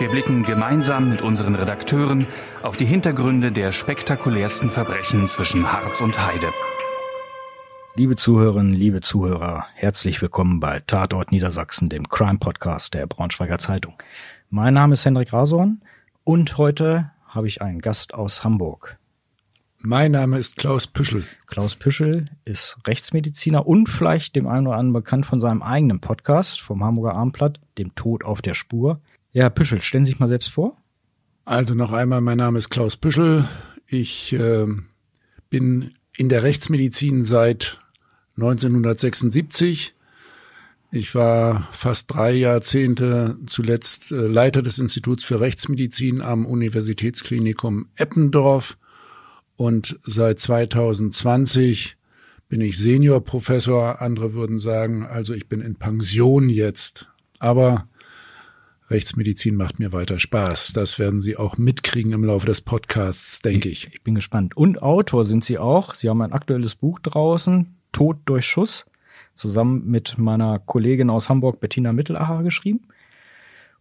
Wir blicken gemeinsam mit unseren Redakteuren auf die Hintergründe der spektakulärsten Verbrechen zwischen Harz und Heide. Liebe Zuhörerinnen, liebe Zuhörer, herzlich willkommen bei Tatort Niedersachsen, dem Crime-Podcast der Braunschweiger Zeitung. Mein Name ist Henrik Rasorn und heute habe ich einen Gast aus Hamburg. Mein Name ist Klaus Püschel. Klaus Püschel ist Rechtsmediziner und vielleicht dem einen oder anderen bekannt von seinem eigenen Podcast vom Hamburger Armblatt, dem Tod auf der Spur. Ja, Püschel, stellen Sie sich mal selbst vor. Also noch einmal, mein Name ist Klaus Püschel. Ich äh, bin in der Rechtsmedizin seit 1976. Ich war fast drei Jahrzehnte zuletzt äh, Leiter des Instituts für Rechtsmedizin am Universitätsklinikum Eppendorf und seit 2020 bin ich Seniorprofessor. Andere würden sagen, also ich bin in Pension jetzt. Aber Rechtsmedizin macht mir weiter Spaß. Das werden Sie auch mitkriegen im Laufe des Podcasts, denke ich. Ich bin gespannt. Und Autor sind Sie auch. Sie haben ein aktuelles Buch draußen, Tod durch Schuss, zusammen mit meiner Kollegin aus Hamburg, Bettina Mittelacher, geschrieben.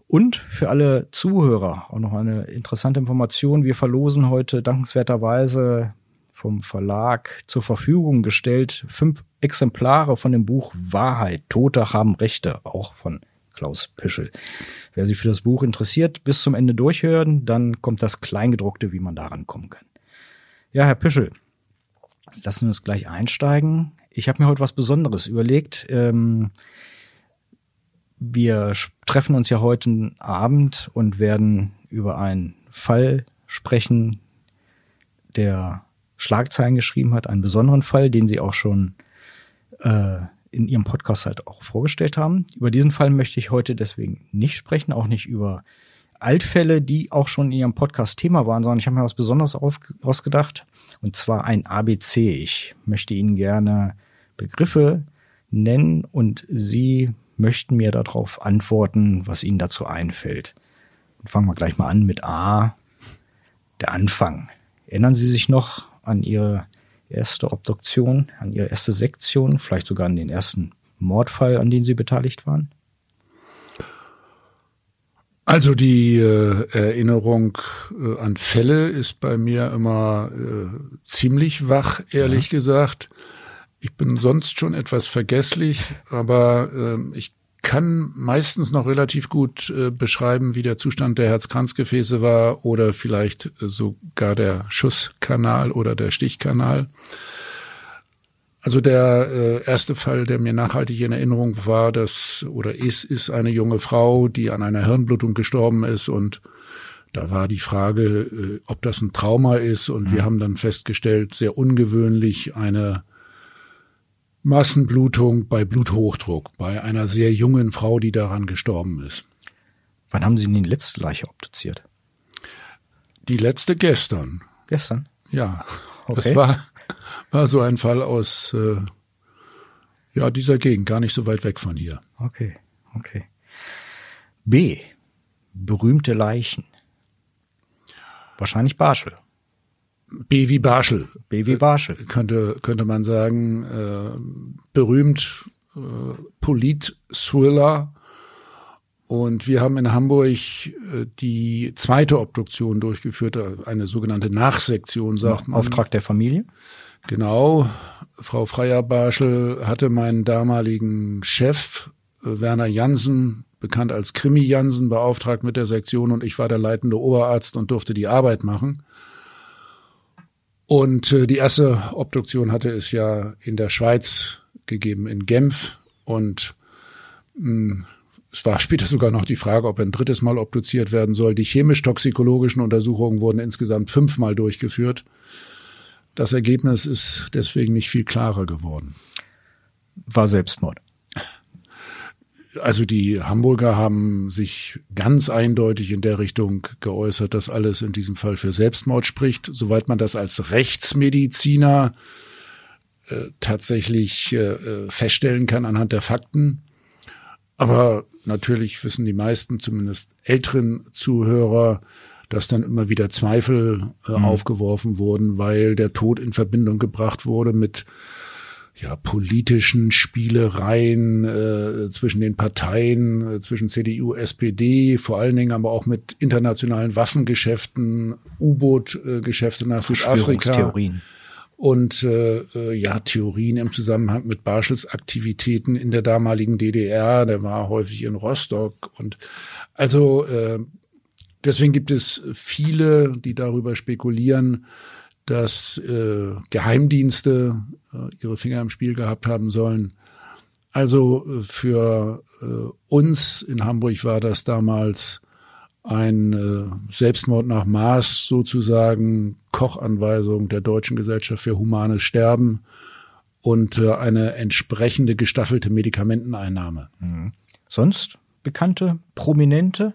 Und für alle Zuhörer auch noch eine interessante Information. Wir verlosen heute dankenswerterweise vom Verlag zur Verfügung gestellt fünf Exemplare von dem Buch Wahrheit. Tote haben Rechte, auch von Klaus Pischel. Wer sich für das Buch interessiert, bis zum Ende durchhören, dann kommt das Kleingedruckte, wie man daran kommen kann. Ja, Herr Pischel, lassen wir uns gleich einsteigen. Ich habe mir heute was Besonderes überlegt. Ähm, wir treffen uns ja heute Abend und werden über einen Fall sprechen, der Schlagzeilen geschrieben hat, einen besonderen Fall, den Sie auch schon äh, in Ihrem Podcast halt auch vorgestellt haben. Über diesen Fall möchte ich heute deswegen nicht sprechen, auch nicht über Altfälle, die auch schon in Ihrem Podcast Thema waren, sondern ich habe mir was Besonderes ausgedacht, und zwar ein ABC. Ich möchte Ihnen gerne Begriffe nennen und Sie möchten mir darauf antworten, was Ihnen dazu einfällt. Und fangen wir gleich mal an mit A, der Anfang. Erinnern Sie sich noch an Ihre erste Obduktion, an Ihre erste Sektion, vielleicht sogar an den ersten Mordfall, an den Sie beteiligt waren? Also die äh, Erinnerung äh, an Fälle ist bei mir immer äh, ziemlich wach, ehrlich ja. gesagt. Ich bin sonst schon etwas vergesslich, aber äh, ich kann meistens noch relativ gut äh, beschreiben, wie der Zustand der Herzkranzgefäße war oder vielleicht äh, sogar der Schusskanal oder der Stichkanal. Also der äh, erste Fall, der mir nachhaltig in Erinnerung war, das oder ist, ist eine junge Frau, die an einer Hirnblutung gestorben ist und da war die Frage, äh, ob das ein Trauma ist und mhm. wir haben dann festgestellt, sehr ungewöhnlich eine Massenblutung bei Bluthochdruck bei einer sehr jungen Frau, die daran gestorben ist. Wann haben Sie denn die letzte Leiche obduziert? Die letzte gestern. Gestern? Ja. Okay. Das war, war so ein Fall aus äh, ja, dieser Gegend, gar nicht so weit weg von hier. Okay, okay. B. Berühmte Leichen. Wahrscheinlich Barschel. B wie Barschel. B wie Barschel. Könnte, könnte man sagen, äh, berühmt äh, Polit-Thriller. Und wir haben in Hamburg äh, die zweite Obduktion durchgeführt, eine sogenannte Nachsektion, sagt man. Auftrag der Familie? Genau. Frau Freier Barschel hatte meinen damaligen Chef, äh, Werner Jansen, bekannt als Krimi Jansen, beauftragt mit der Sektion und ich war der leitende Oberarzt und durfte die Arbeit machen. Und äh, die erste Obduktion hatte es ja in der Schweiz gegeben, in Genf. Und mh, hm, es war später sogar noch die Frage, ob ein drittes Mal obduziert werden soll. Die chemisch-toxikologischen Untersuchungen wurden insgesamt fünfmal durchgeführt. Das Ergebnis ist deswegen nicht viel klarer geworden. War Selbstmord. Also die Hamburger haben sich ganz eindeutig in der Richtung geäußert, dass alles in diesem Fall für Selbstmord spricht. Soweit man das als Rechtsmediziner äh, tatsächlich äh, feststellen kann anhand der Fakten. Aber natürlich wissen die meisten, zumindest älteren Zuhörer, dass dann immer wieder Zweifel äh, mhm. aufgeworfen wurden, weil der Tod in Verbindung gebracht wurde mit ja, politischen Spielereien äh, zwischen den Parteien, äh, zwischen CDU, SPD, vor allen Dingen aber auch mit internationalen Waffengeschäften, U-Boot-Geschäfte nach Südafrika. Und äh, äh, ja, Theorien im Zusammenhang mit Barschels Aktivitäten in der damaligen DDR, der war häufig in Rostock. Und also äh, deswegen gibt es viele, die darüber spekulieren, dass äh, Geheimdienste äh, ihre Finger im Spiel gehabt haben sollen. Also äh, für äh, uns in Hamburg war das damals ein äh, Selbstmord nach Maß sozusagen, Kochanweisung der Deutschen Gesellschaft für humanes Sterben und äh, eine entsprechende gestaffelte Medikamenteneinnahme. Mhm. Sonst bekannte, prominente?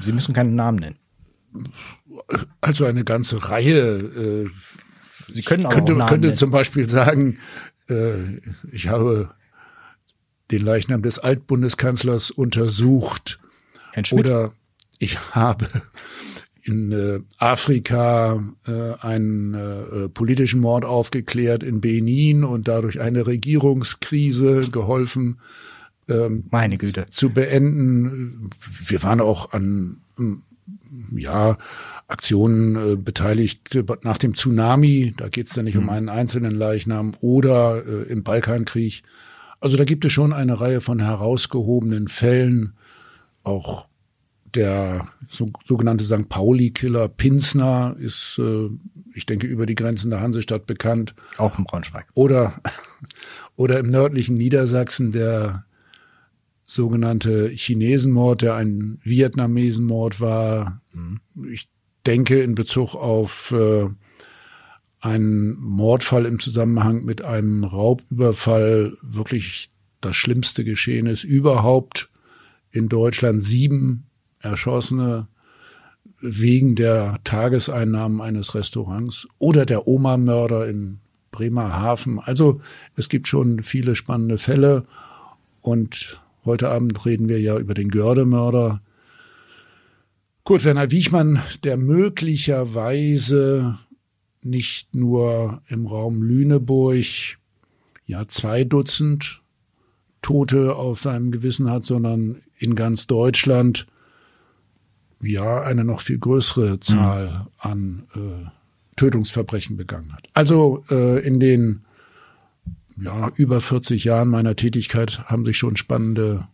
Sie müssen keinen Namen nennen. Also eine ganze Reihe. Äh, Sie können auch könnte, Namen könnte zum Beispiel sagen, äh, ich habe den Leichnam des Altbundeskanzlers untersucht. Oder ich habe in äh, Afrika äh, einen äh, politischen Mord aufgeklärt in Benin und dadurch eine Regierungskrise geholfen. Ähm, Meine Güte. Zu beenden. Wir waren auch an ja, Aktionen äh, beteiligt nach dem Tsunami. Da geht es ja nicht mhm. um einen einzelnen Leichnam oder äh, im Balkankrieg. Also da gibt es schon eine Reihe von herausgehobenen Fällen, auch der so, sogenannte St. Pauli-Killer Pinsner ist, äh, ich denke, über die Grenzen der Hansestadt bekannt. Auch im Braunschweig. Oder, oder im nördlichen Niedersachsen der sogenannte Chinesenmord, der ein Vietnamesenmord war. Mhm. Ich denke in Bezug auf äh, einen Mordfall im Zusammenhang mit einem Raubüberfall wirklich das schlimmste Geschehen ist überhaupt in Deutschland. Sieben Erschossene wegen der Tageseinnahmen eines Restaurants oder der Oma-Mörder in Bremerhaven. Also es gibt schon viele spannende Fälle und Heute Abend reden wir ja über den Gördemörder. Kurt Werner Wiechmann, der möglicherweise nicht nur im Raum Lüneburg ja zwei Dutzend Tote auf seinem Gewissen hat, sondern in ganz Deutschland ja eine noch viel größere Zahl mhm. an äh, Tötungsverbrechen begangen hat. Also äh, in den ja, über 40 Jahren meiner Tätigkeit haben sich schon spannende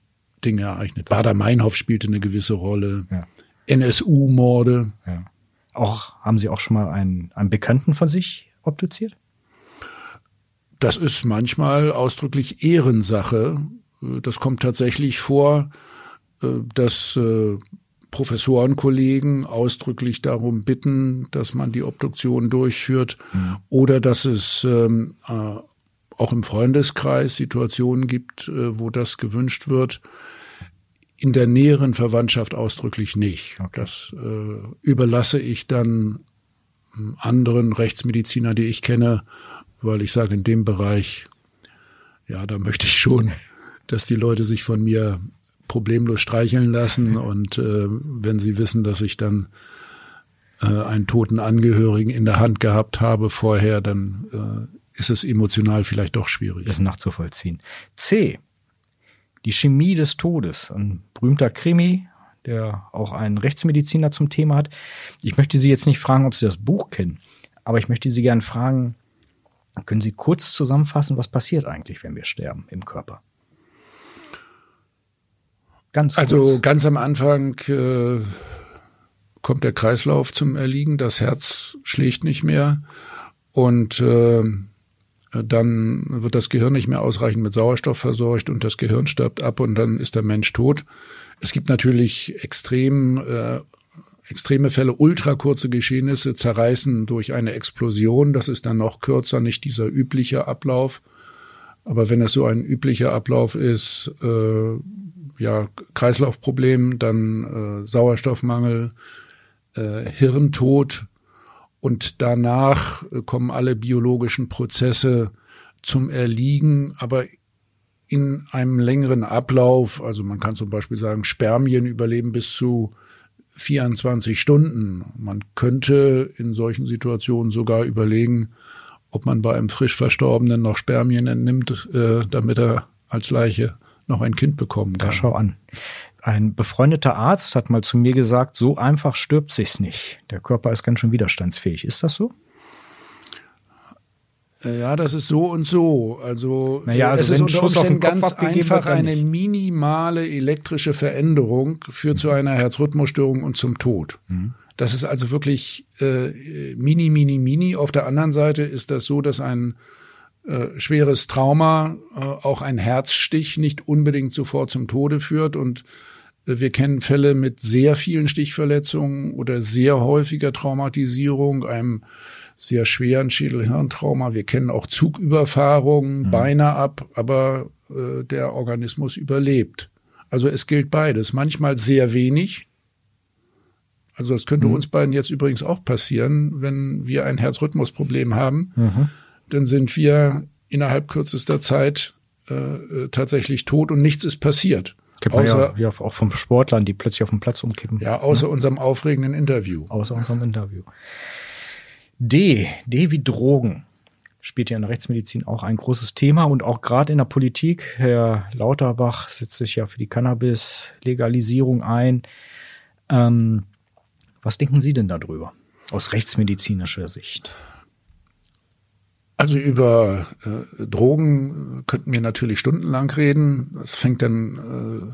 Dinge ereignet. Bader-Meinhof spielte eine gewisse Rolle. Ja. NSU-Morde. Ja. Auch, haben Sie auch schon mal einen, einen Bekannten von sich obduziert? Das ist manchmal ausdrücklich Ehrensache. Das kommt tatsächlich vor, dass äh, Professorenkollegen ausdrücklich darum bitten, dass man die Obduktion durchführt mhm. oder dass es ähm, äh, auch im Freundeskreis Situationen gibt, äh, wo das gewünscht wird. In der näheren Verwandtschaft ausdrücklich nicht. Okay. Das äh, überlasse ich dann hm, anderen Rechtsmediziner, die ich kenne, weil ich sage, in dem Bereich, ja, da möchte ich schon, dass die Leute sich von mir problemlos streicheln lassen und äh, wenn sie wissen, dass ich dann äh, einen toten Angehörigen in der Hand gehabt habe vorher, dann äh, ist es emotional vielleicht doch schwierig. Das nachzuvollziehen. C. Die Chemie des Todes. Ein berühmter Krimi, der auch einen Rechtsmediziner zum Thema hat. Ich möchte Sie jetzt nicht fragen, ob Sie das Buch kennen, aber ich möchte Sie gerne fragen, können Sie kurz zusammenfassen, was passiert eigentlich, wenn wir sterben im Körper? Ganz kurz. Also ganz am Anfang äh, kommt der Kreislauf zum Erliegen, das Herz schlägt nicht mehr und äh, dann wird das Gehirn nicht mehr ausreichend mit Sauerstoff versorgt und das Gehirn stirbt ab und dann ist der Mensch tot. Es gibt natürlich extrem, äh, extreme Fälle, ultrakurze Geschehnisse zerreißen durch eine Explosion. Das ist dann noch kürzer, nicht dieser übliche Ablauf. Aber wenn es so ein üblicher Ablauf ist, äh, ja, Kreislaufproblem, dann äh, Sauerstoffmangel, äh, Hirntod und danach äh, kommen alle biologischen Prozesse zum Erliegen, aber in einem längeren Ablauf, also man kann zum Beispiel sagen, Spermien überleben bis zu 24 Stunden. Man könnte in solchen Situationen sogar überlegen, ob man bei einem frisch Verstorbenen noch Spermien entnimmt, äh, damit er als Leiche noch ein Kind bekommen kann. Ja, schau an. Ein befreundeter Arzt hat mal zu mir gesagt, so einfach stirbt sich's nicht. Der Körper ist ganz schön widerstandsfähig. Ist das so? Äh, ja, das ist so und so. Also, naja, also es ist unter Umständen ganz einfach eine minimale elektrische Veränderung führt zu einer Herzrhythmusstörung und zum Tod. Mhm. Das ist also wirklich äh, mini, mini, mini. Auf der anderen Seite ist das so, dass ein äh, schweres Trauma, äh, auch ein Herzstich nicht unbedingt sofort zum Tode führt und äh, wir kennen Fälle mit sehr vielen Stichverletzungen oder sehr häufiger Traumatisierung, einem sehr schweren Schädelhirntrauma. Wir kennen auch Zugüberfahrungen, Beine ab, aber äh, der Organismus überlebt. Also es gilt beides. Manchmal sehr wenig. Also das könnte uns beiden jetzt übrigens auch passieren, wenn wir ein Herzrhythmusproblem haben. Dann sind wir innerhalb kürzester Zeit äh, äh, tatsächlich tot und nichts ist passiert. Kennt man Außer, ja, auch von Sportlern, die plötzlich auf dem Platz umkippen. ja, außer unserem aufregenden Interview. Außer unserem Interview. D. D wie Drogen. Spielt ja in der Rechtsmedizin auch ein großes Thema und auch gerade in der Politik. Herr Lauterbach setzt sich ja für die Cannabis-Legalisierung ein. Ähm, was denken Sie denn darüber? Aus rechtsmedizinischer Sicht. Also über äh, Drogen äh, könnten wir natürlich stundenlang reden. Das fängt dann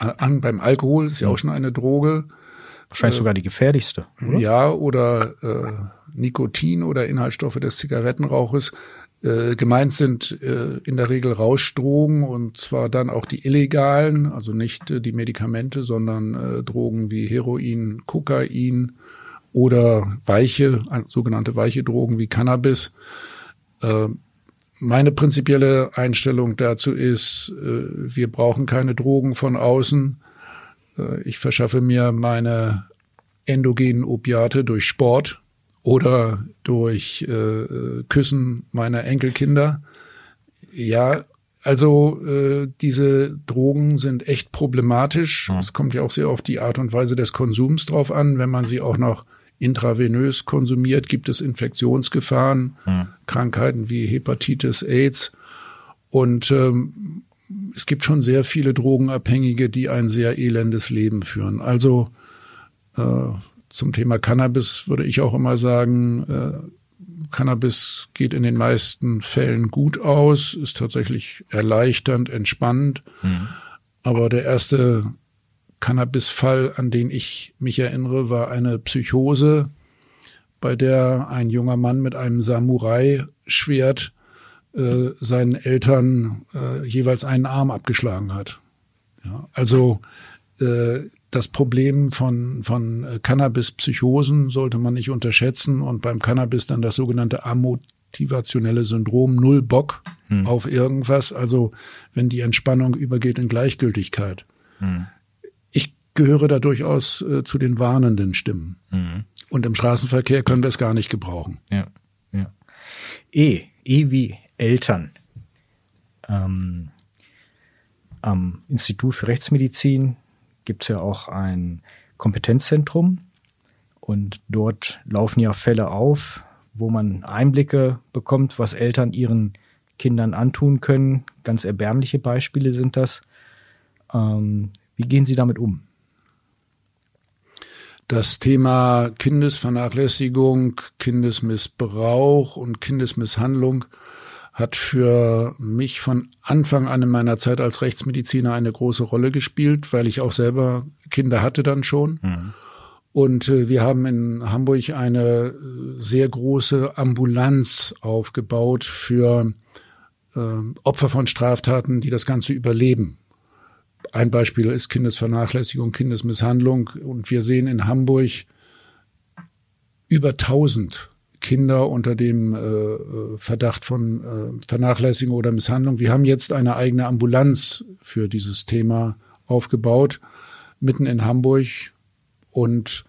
äh, an beim Alkohol, ist ja auch schon eine Droge. Wahrscheinlich sogar die gefährlichste, oder? Ja, oder äh, Nikotin oder Inhaltsstoffe des Zigarettenrauches. Äh, gemeint sind äh, in der Regel Rauschdrogen und zwar dann auch die illegalen, also nicht äh, die Medikamente, sondern äh, Drogen wie Heroin, Kokain oder weiche, äh, sogenannte weiche Drogen wie Cannabis. Äh, meine prinzipielle Einstellung dazu ist, äh, wir brauchen keine Drogen von außen. Äh, ich verschaffe mir meine endogenen Opiate durch Sport oder durch äh, Küssen meiner Enkelkinder. Ja, also äh, diese Drogen sind echt problematisch. Es kommt ja auch sehr auf die Art und Weise des Konsums drauf an. Wenn man sie auch noch intravenös konsumiert, gibt es Infektionsgefahren, Krankheiten wie Hepatitis, AIDS. Und ähm, es gibt schon sehr viele Drogenabhängige, die ein sehr elendes Leben führen. Also äh, zum Thema Cannabis würde ich auch immer sagen, äh, Cannabis geht in den meisten Fällen gut aus, ist tatsächlich erleichternd, entspannend. Aber der erste Cannabis-Fall, an den ich mich erinnere, war eine Psychose, bei der ein junger Mann mit einem Samurai-Schwert äh, seinen Eltern äh, jeweils einen Arm abgeschlagen hat. Ja, also äh, das Problem von, von äh, Cannabis-Psychosen sollte man nicht unterschätzen und beim Cannabis dann das sogenannte amotivationelle Syndrom, null Bock auf irgendwas, also wenn die Entspannung übergeht in Gleichgültigkeit. Ich gehöre da durchaus äh, zu den warnenden Stimmen. Und im Straßenverkehr können wir es gar nicht gebrauchen. Ja, ja. E, E wie Eltern. Ähm, am Institut für Rechtsmedizin gibt es ja auch ein Kompetenzzentrum und dort laufen ja Fälle auf, wo man Einblicke bekommt, was Eltern ihren Kindern antun können. Ganz erbärmliche Beispiele sind das. Ähm, wie gehen Sie damit um? Das Thema Kindesvernachlässigung, Kindesmissbrauch und Kindesmisshandlung hat für mich von Anfang an in meiner Zeit als Rechtsmediziner eine große Rolle gespielt, weil ich auch selber Kinder hatte dann schon. Und äh, wir haben in Hamburg eine äh, sehr große Ambulanz aufgebaut für äh, Opfer von Straftaten, die das Ganze überleben. Ein Beispiel ist Kindesvernachlässigung, Kindesmisshandlung. Und wir sehen in Hamburg über 1000 Kinder unter dem äh, Verdacht von äh, Vernachlässigung oder Misshandlung. Wir haben jetzt eine eigene Ambulanz für dieses Thema aufgebaut, mitten in Hamburg. Und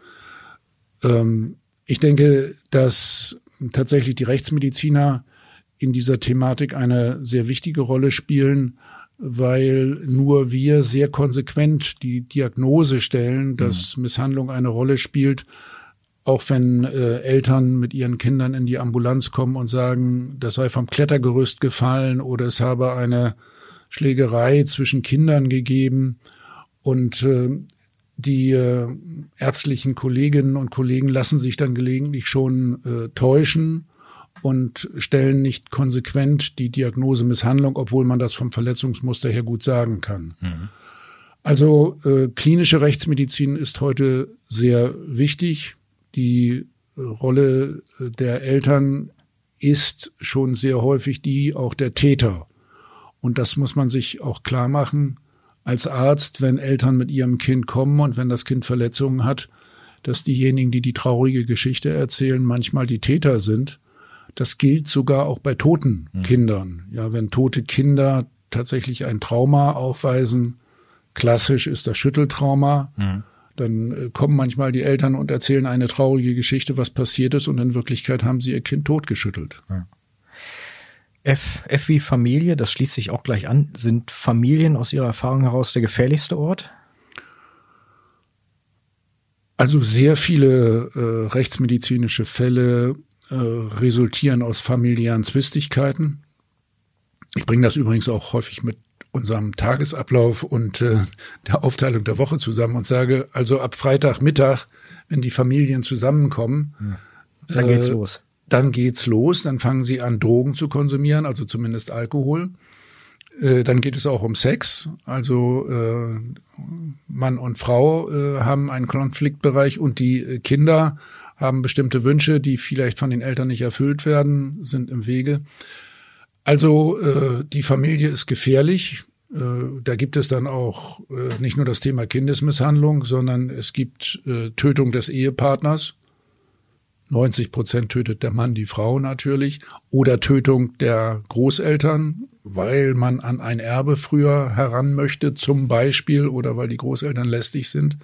ähm, ich denke, dass tatsächlich die Rechtsmediziner in dieser Thematik eine sehr wichtige Rolle spielen, weil nur wir sehr konsequent die Diagnose stellen, dass mhm. Misshandlung eine Rolle spielt, auch wenn äh, Eltern mit ihren Kindern in die Ambulanz kommen und sagen, das sei vom Klettergerüst gefallen oder es habe eine Schlägerei zwischen Kindern gegeben. Und äh, die äh, ärztlichen Kolleginnen und Kollegen lassen sich dann gelegentlich schon äh, täuschen und stellen nicht konsequent die Diagnose Misshandlung, obwohl man das vom Verletzungsmuster her gut sagen kann. Mhm. Also äh, klinische Rechtsmedizin ist heute sehr wichtig. Die äh, Rolle äh, der Eltern ist schon sehr häufig die auch der Täter. Und das muss man sich auch klar machen als Arzt, wenn Eltern mit ihrem Kind kommen und wenn das Kind Verletzungen hat, dass diejenigen, die die traurige Geschichte erzählen, manchmal die Täter sind das gilt sogar auch bei toten mhm. Kindern. Ja, wenn tote Kinder tatsächlich ein Trauma aufweisen, klassisch ist das Schütteltrauma, mhm. dann äh, kommen manchmal die Eltern und erzählen eine traurige Geschichte, was passiert ist, und in Wirklichkeit haben sie ihr Kind totgeschüttelt. Ja. F, F wie Familie, das schließt sich auch gleich an. Sind Familien aus Ihrer Erfahrung heraus der gefährlichste Ort? Also sehr viele äh, rechtsmedizinische Fälle äh, resultieren aus familiären Zwistigkeiten. Ich bringe das übrigens auch häufig mit unserem Tagesablauf und äh, der Aufteilung der Woche zusammen und sage, also ab Freitagmittag, wenn die Familien zusammenkommen, ja. dann geht's äh, los. Dann geht's los, dann fangen sie an, Drogen zu konsumieren, also zumindest Alkohol. Äh, dann geht es auch um Sex. Also äh, Mann und Frau äh, haben einen Konfliktbereich und die Kinder haben bestimmte Wünsche, die vielleicht von den Eltern nicht erfüllt werden, sind im Wege. Also äh, die Familie ist gefährlich. Äh, da gibt es dann auch äh, nicht nur das Thema Kindesmisshandlung, sondern es gibt äh, Tötung des Ehepartners. 90 Prozent tötet der Mann die Frau natürlich. Oder Tötung der Großeltern, weil man an ein Erbe früher heran möchte, zum Beispiel, oder weil die Großeltern lästig sind.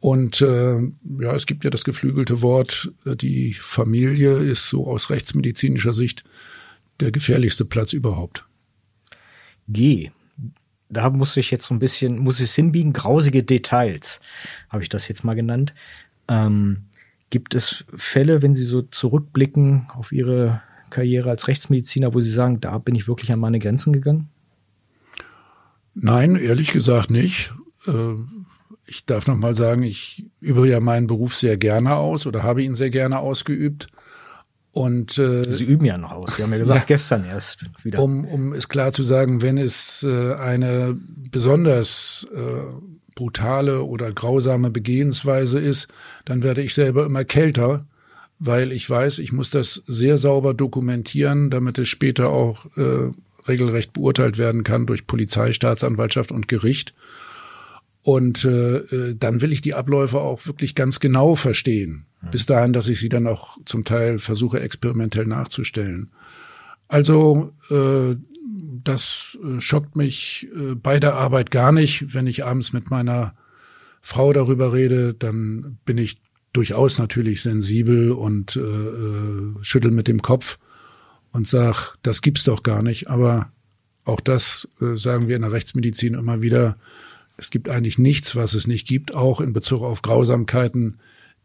Und äh, ja, es gibt ja das geflügelte Wort, äh, die Familie ist so aus rechtsmedizinischer Sicht der gefährlichste Platz überhaupt. G. Da muss ich jetzt so ein bisschen, muss ich es hinbiegen, grausige Details, habe ich das jetzt mal genannt. Ähm, gibt es Fälle, wenn Sie so zurückblicken auf Ihre Karriere als Rechtsmediziner, wo Sie sagen, da bin ich wirklich an meine Grenzen gegangen? Nein, ehrlich gesagt nicht. Ich darf noch mal sagen, ich übe ja meinen Beruf sehr gerne aus oder habe ihn sehr gerne ausgeübt. Und äh, Sie üben ja noch aus. Sie haben ja gesagt, ja, gestern erst wieder. Um, um es klar zu sagen, wenn es äh, eine besonders äh, brutale oder grausame Begehensweise ist, dann werde ich selber immer kälter, weil ich weiß, ich muss das sehr sauber dokumentieren, damit es später auch äh, regelrecht beurteilt werden kann durch Polizei, Staatsanwaltschaft und Gericht. Und äh, äh, dann will ich die Abläufe auch wirklich ganz genau verstehen. Mhm. Bis dahin, dass ich sie dann auch zum Teil versuche, experimentell nachzustellen. Also äh, das äh, schockt mich äh, bei der Arbeit gar nicht. Wenn ich abends mit meiner Frau darüber rede, dann bin ich durchaus natürlich sensibel und äh, äh, schüttel mit dem Kopf und sag, das gibt's doch gar nicht. Aber auch das äh, sagen wir in der Rechtsmedizin immer wieder es gibt eigentlich nichts, was es nicht gibt, auch in Bezug auf Grausamkeiten,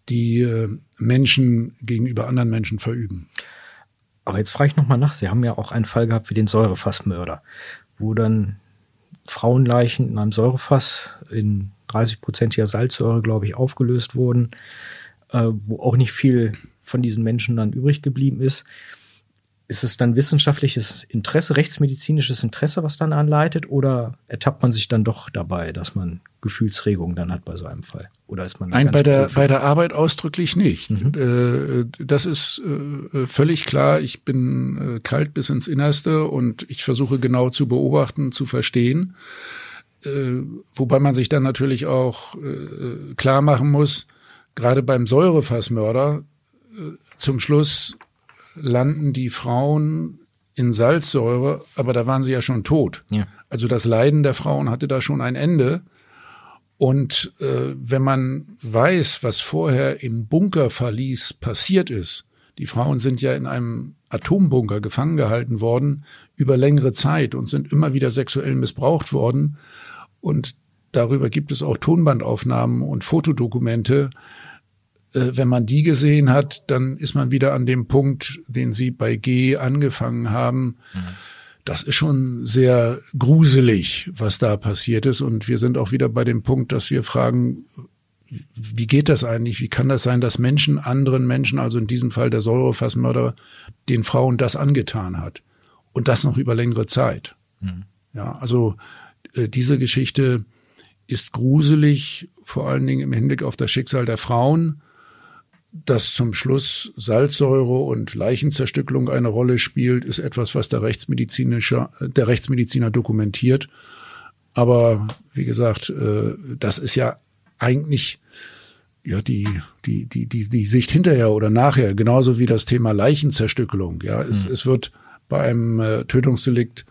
die äh, Menschen gegenüber anderen Menschen verüben. Aber jetzt frage ich nochmal nach. Sie haben ja auch einen Fall gehabt wie den Säurefassmörder, wo dann Frauenleichen in einem Säurefass in 30-prozentiger Salzsäure, glaube ich, aufgelöst wurden, äh, wo auch nicht viel von diesen Menschen dann übrig geblieben ist ist es dann wissenschaftliches Interesse, rechtsmedizinisches Interesse, was dann anleitet, oder ertappt man sich dann doch dabei, dass man Gefühlsregungen dann hat bei so einem Fall? Oder ist man Nein, bei der bei der Arbeit ausdrücklich nicht. Mhm. Äh, das ist äh, völlig klar. Ich bin äh, kalt bis ins Innerste und ich versuche genau zu beobachten, zu verstehen. Wobei man sich dann natürlich auch klar machen muss, gerade beim Säurefassmörder zum Schluss landen die Frauen in Salzsäure, aber da waren sie ja schon tot. Ja. Also das Leiden der Frauen hatte da schon ein Ende. Und äh, wenn man weiß, was vorher im Bunkerverlies passiert ist, die Frauen sind ja in einem Atombunker gefangen gehalten worden über längere Zeit und sind immer wieder sexuell missbraucht worden. Und darüber gibt es auch Tonbandaufnahmen und Fotodokumente. Äh, wenn man die gesehen hat, dann ist man wieder an dem Punkt, den Sie bei G angefangen haben. Mhm. Das ist schon sehr gruselig, was da passiert ist. Und wir sind auch wieder bei dem Punkt, dass wir fragen, wie geht das eigentlich? Wie kann das sein, dass Menschen anderen Menschen, also in diesem Fall der Säurefassmörder, den Frauen das angetan hat? Und das noch über längere Zeit. Mhm. Ja, also äh, diese Geschichte ist gruselig, vor allen Dingen im Hinblick auf das Schicksal der Frauen. Dass zum Schluss Salzsäure und Leichenzerstückelung eine Rolle spielt, ist etwas, was der Rechtsmedizinischer, der Rechtsmediziner dokumentiert. Aber wie gesagt, äh, das ist ja eigentlich ja die die die die die Sicht hinterher oder nachher genauso wie das Thema Leichenzerstückelung ja es, mhm. es wird bei einem äh, Tötungsdelikt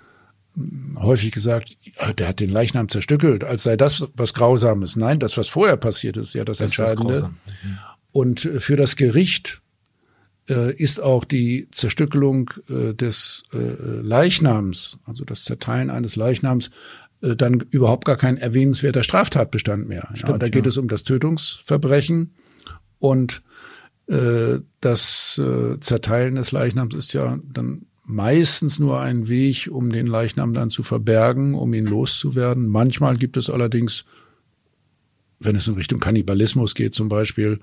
hm, häufig gesagt ja, der hat den Leichnam zerstückelt als sei das was grausames nein das was vorher passiert ist ja das, das entscheidende mhm. Und für das Gericht äh, ist auch die Zerstückelung äh, des äh, Leichnams also das Zerteilen eines Leichnams dann überhaupt gar kein erwähnenswerter Straftatbestand mehr. Stimmt, ja, da geht ja. es um das Tötungsverbrechen und äh, das äh, Zerteilen des Leichnams ist ja dann meistens nur ein Weg, um den Leichnam dann zu verbergen, um ihn loszuwerden. Manchmal gibt es allerdings, wenn es in Richtung Kannibalismus geht zum Beispiel,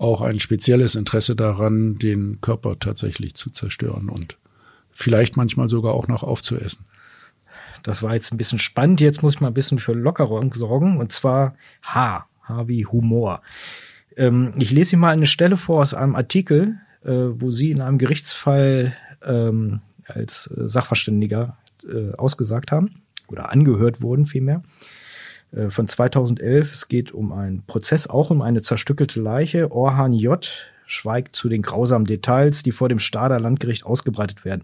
auch ein spezielles Interesse daran, den Körper tatsächlich zu zerstören und vielleicht manchmal sogar auch noch aufzuessen. Das war jetzt ein bisschen spannend. Jetzt muss ich mal ein bisschen für Lockerung sorgen. Und zwar H. H wie Humor. Ähm, ich lese Ihnen mal eine Stelle vor aus einem Artikel, äh, wo Sie in einem Gerichtsfall ähm, als Sachverständiger äh, ausgesagt haben oder angehört wurden vielmehr äh, von 2011. Es geht um einen Prozess, auch um eine zerstückelte Leiche. Orhan J. schweigt zu den grausamen Details, die vor dem Stader Landgericht ausgebreitet werden.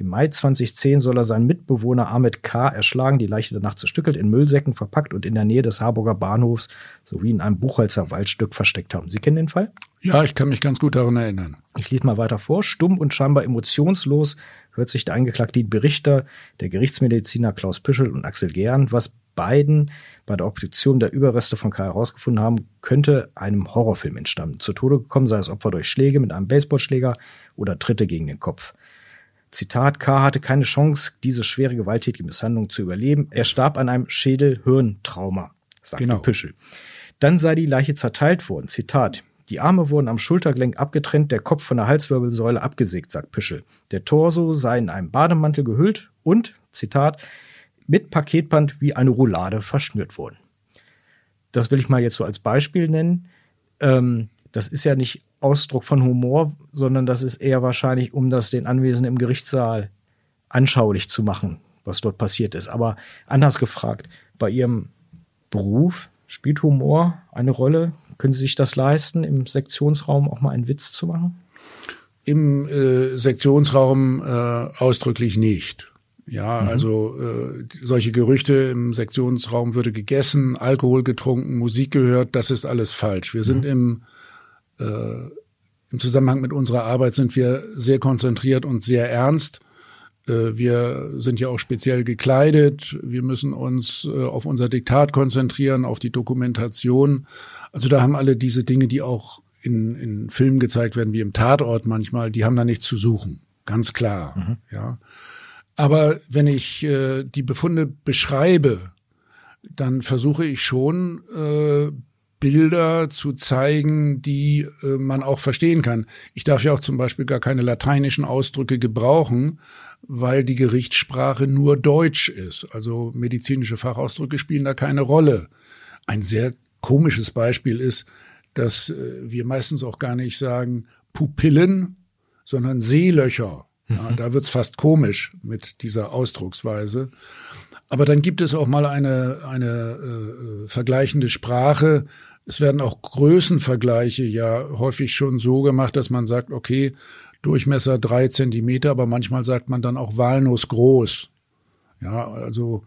Im Mai 2010 soll er seinen Mitbewohner Ahmed K. erschlagen, die Leiche danach zerstückelt, in Müllsäcken verpackt und in der Nähe des Harburger Bahnhofs sowie in einem Buchholzer Waldstück versteckt haben. Sie kennen den Fall? Ja, ich kann mich ganz gut daran erinnern. Ich lese mal weiter vor. Stumm und scheinbar emotionslos hört sich der Angeklagte Berichter der Gerichtsmediziner Klaus Püschel und Axel Gern, was beiden bei der Obduktion der Überreste von K. herausgefunden haben, könnte einem Horrorfilm entstammen. Zu Tode gekommen sei das Opfer durch Schläge mit einem Baseballschläger oder Tritte gegen den Kopf. Zitat, K. hatte keine Chance, diese schwere gewalttätige Misshandlung zu überleben. Er starb an einem Schädel-Hirntrauma, sagte genau. Püschel. Dann sei die Leiche zerteilt worden. Zitat, die Arme wurden am Schultergelenk abgetrennt, der Kopf von der Halswirbelsäule abgesägt, sagt Püschel. Der Torso sei in einem Bademantel gehüllt und, Zitat, mit Paketband wie eine Roulade verschnürt worden. Das will ich mal jetzt so als Beispiel nennen. Ähm, das ist ja nicht Ausdruck von Humor, sondern das ist eher wahrscheinlich, um das den Anwesenden im Gerichtssaal anschaulich zu machen, was dort passiert ist. Aber anders gefragt, bei Ihrem Beruf spielt Humor eine Rolle? Können Sie sich das leisten, im Sektionsraum auch mal einen Witz zu machen? Im äh, Sektionsraum äh, ausdrücklich nicht. Ja, mhm. also äh, solche Gerüchte im Sektionsraum würde gegessen, Alkohol getrunken, Musik gehört, das ist alles falsch. Wir sind mhm. im äh, im Zusammenhang mit unserer Arbeit sind wir sehr konzentriert und sehr ernst. Äh, wir sind ja auch speziell gekleidet. Wir müssen uns äh, auf unser Diktat konzentrieren, auf die Dokumentation. Also da haben alle diese Dinge, die auch in, in Filmen gezeigt werden, wie im Tatort manchmal, die haben da nichts zu suchen. Ganz klar. Mhm. Ja. Aber wenn ich äh, die Befunde beschreibe, dann versuche ich schon äh, Bilder zu zeigen, die äh, man auch verstehen kann. Ich darf ja auch zum Beispiel gar keine lateinischen Ausdrücke gebrauchen, weil die Gerichtssprache nur Deutsch ist. Also medizinische Fachausdrücke spielen da keine Rolle. Ein sehr komisches Beispiel ist, dass äh, wir meistens auch gar nicht sagen Pupillen, sondern Seelöcher. Ja, mhm. da wird's fast komisch mit dieser Ausdrucksweise. Aber dann gibt es auch mal eine, eine äh, vergleichende Sprache. Es werden auch Größenvergleiche ja häufig schon so gemacht, dass man sagt, okay, Durchmesser drei Zentimeter, aber manchmal sagt man dann auch Walnuss groß. Ja, also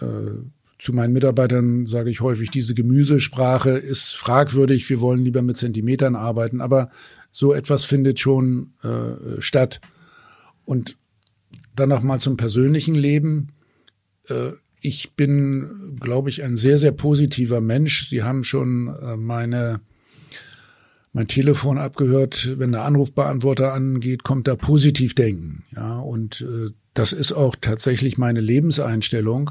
äh, zu meinen Mitarbeitern sage ich häufig, diese Gemüsesprache ist fragwürdig, wir wollen lieber mit Zentimetern arbeiten, aber so etwas findet schon äh, statt. Und dann noch mal zum persönlichen Leben. Äh, ich bin, glaube ich, ein sehr, sehr positiver Mensch. Sie haben schon äh, meine mein Telefon abgehört, wenn der Anrufbeantworter angeht, kommt da positiv denken. Ja, und äh, das ist auch tatsächlich meine Lebenseinstellung.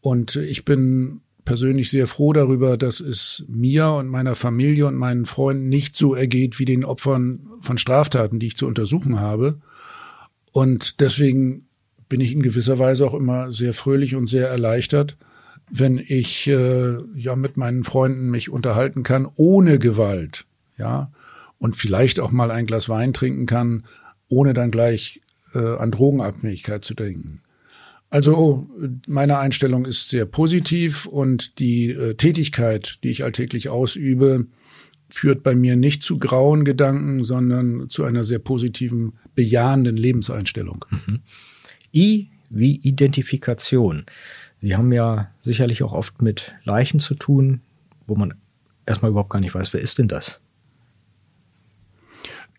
Und ich bin persönlich sehr froh darüber, dass es mir und meiner Familie und meinen Freunden nicht so ergeht wie den Opfern von Straftaten, die ich zu untersuchen habe. Und deswegen bin ich in gewisser Weise auch immer sehr fröhlich und sehr erleichtert, wenn ich äh, ja mit meinen Freunden mich unterhalten kann ohne Gewalt ja, und vielleicht auch mal ein Glas Wein trinken kann, ohne dann gleich äh, an Drogenabhängigkeit zu denken. Also meine Einstellung ist sehr positiv und die äh, Tätigkeit, die ich alltäglich ausübe, führt bei mir nicht zu grauen Gedanken, sondern zu einer sehr positiven, bejahenden Lebenseinstellung. Mhm. I wie Identifikation. Sie haben ja sicherlich auch oft mit Leichen zu tun, wo man erstmal überhaupt gar nicht weiß, wer ist denn das?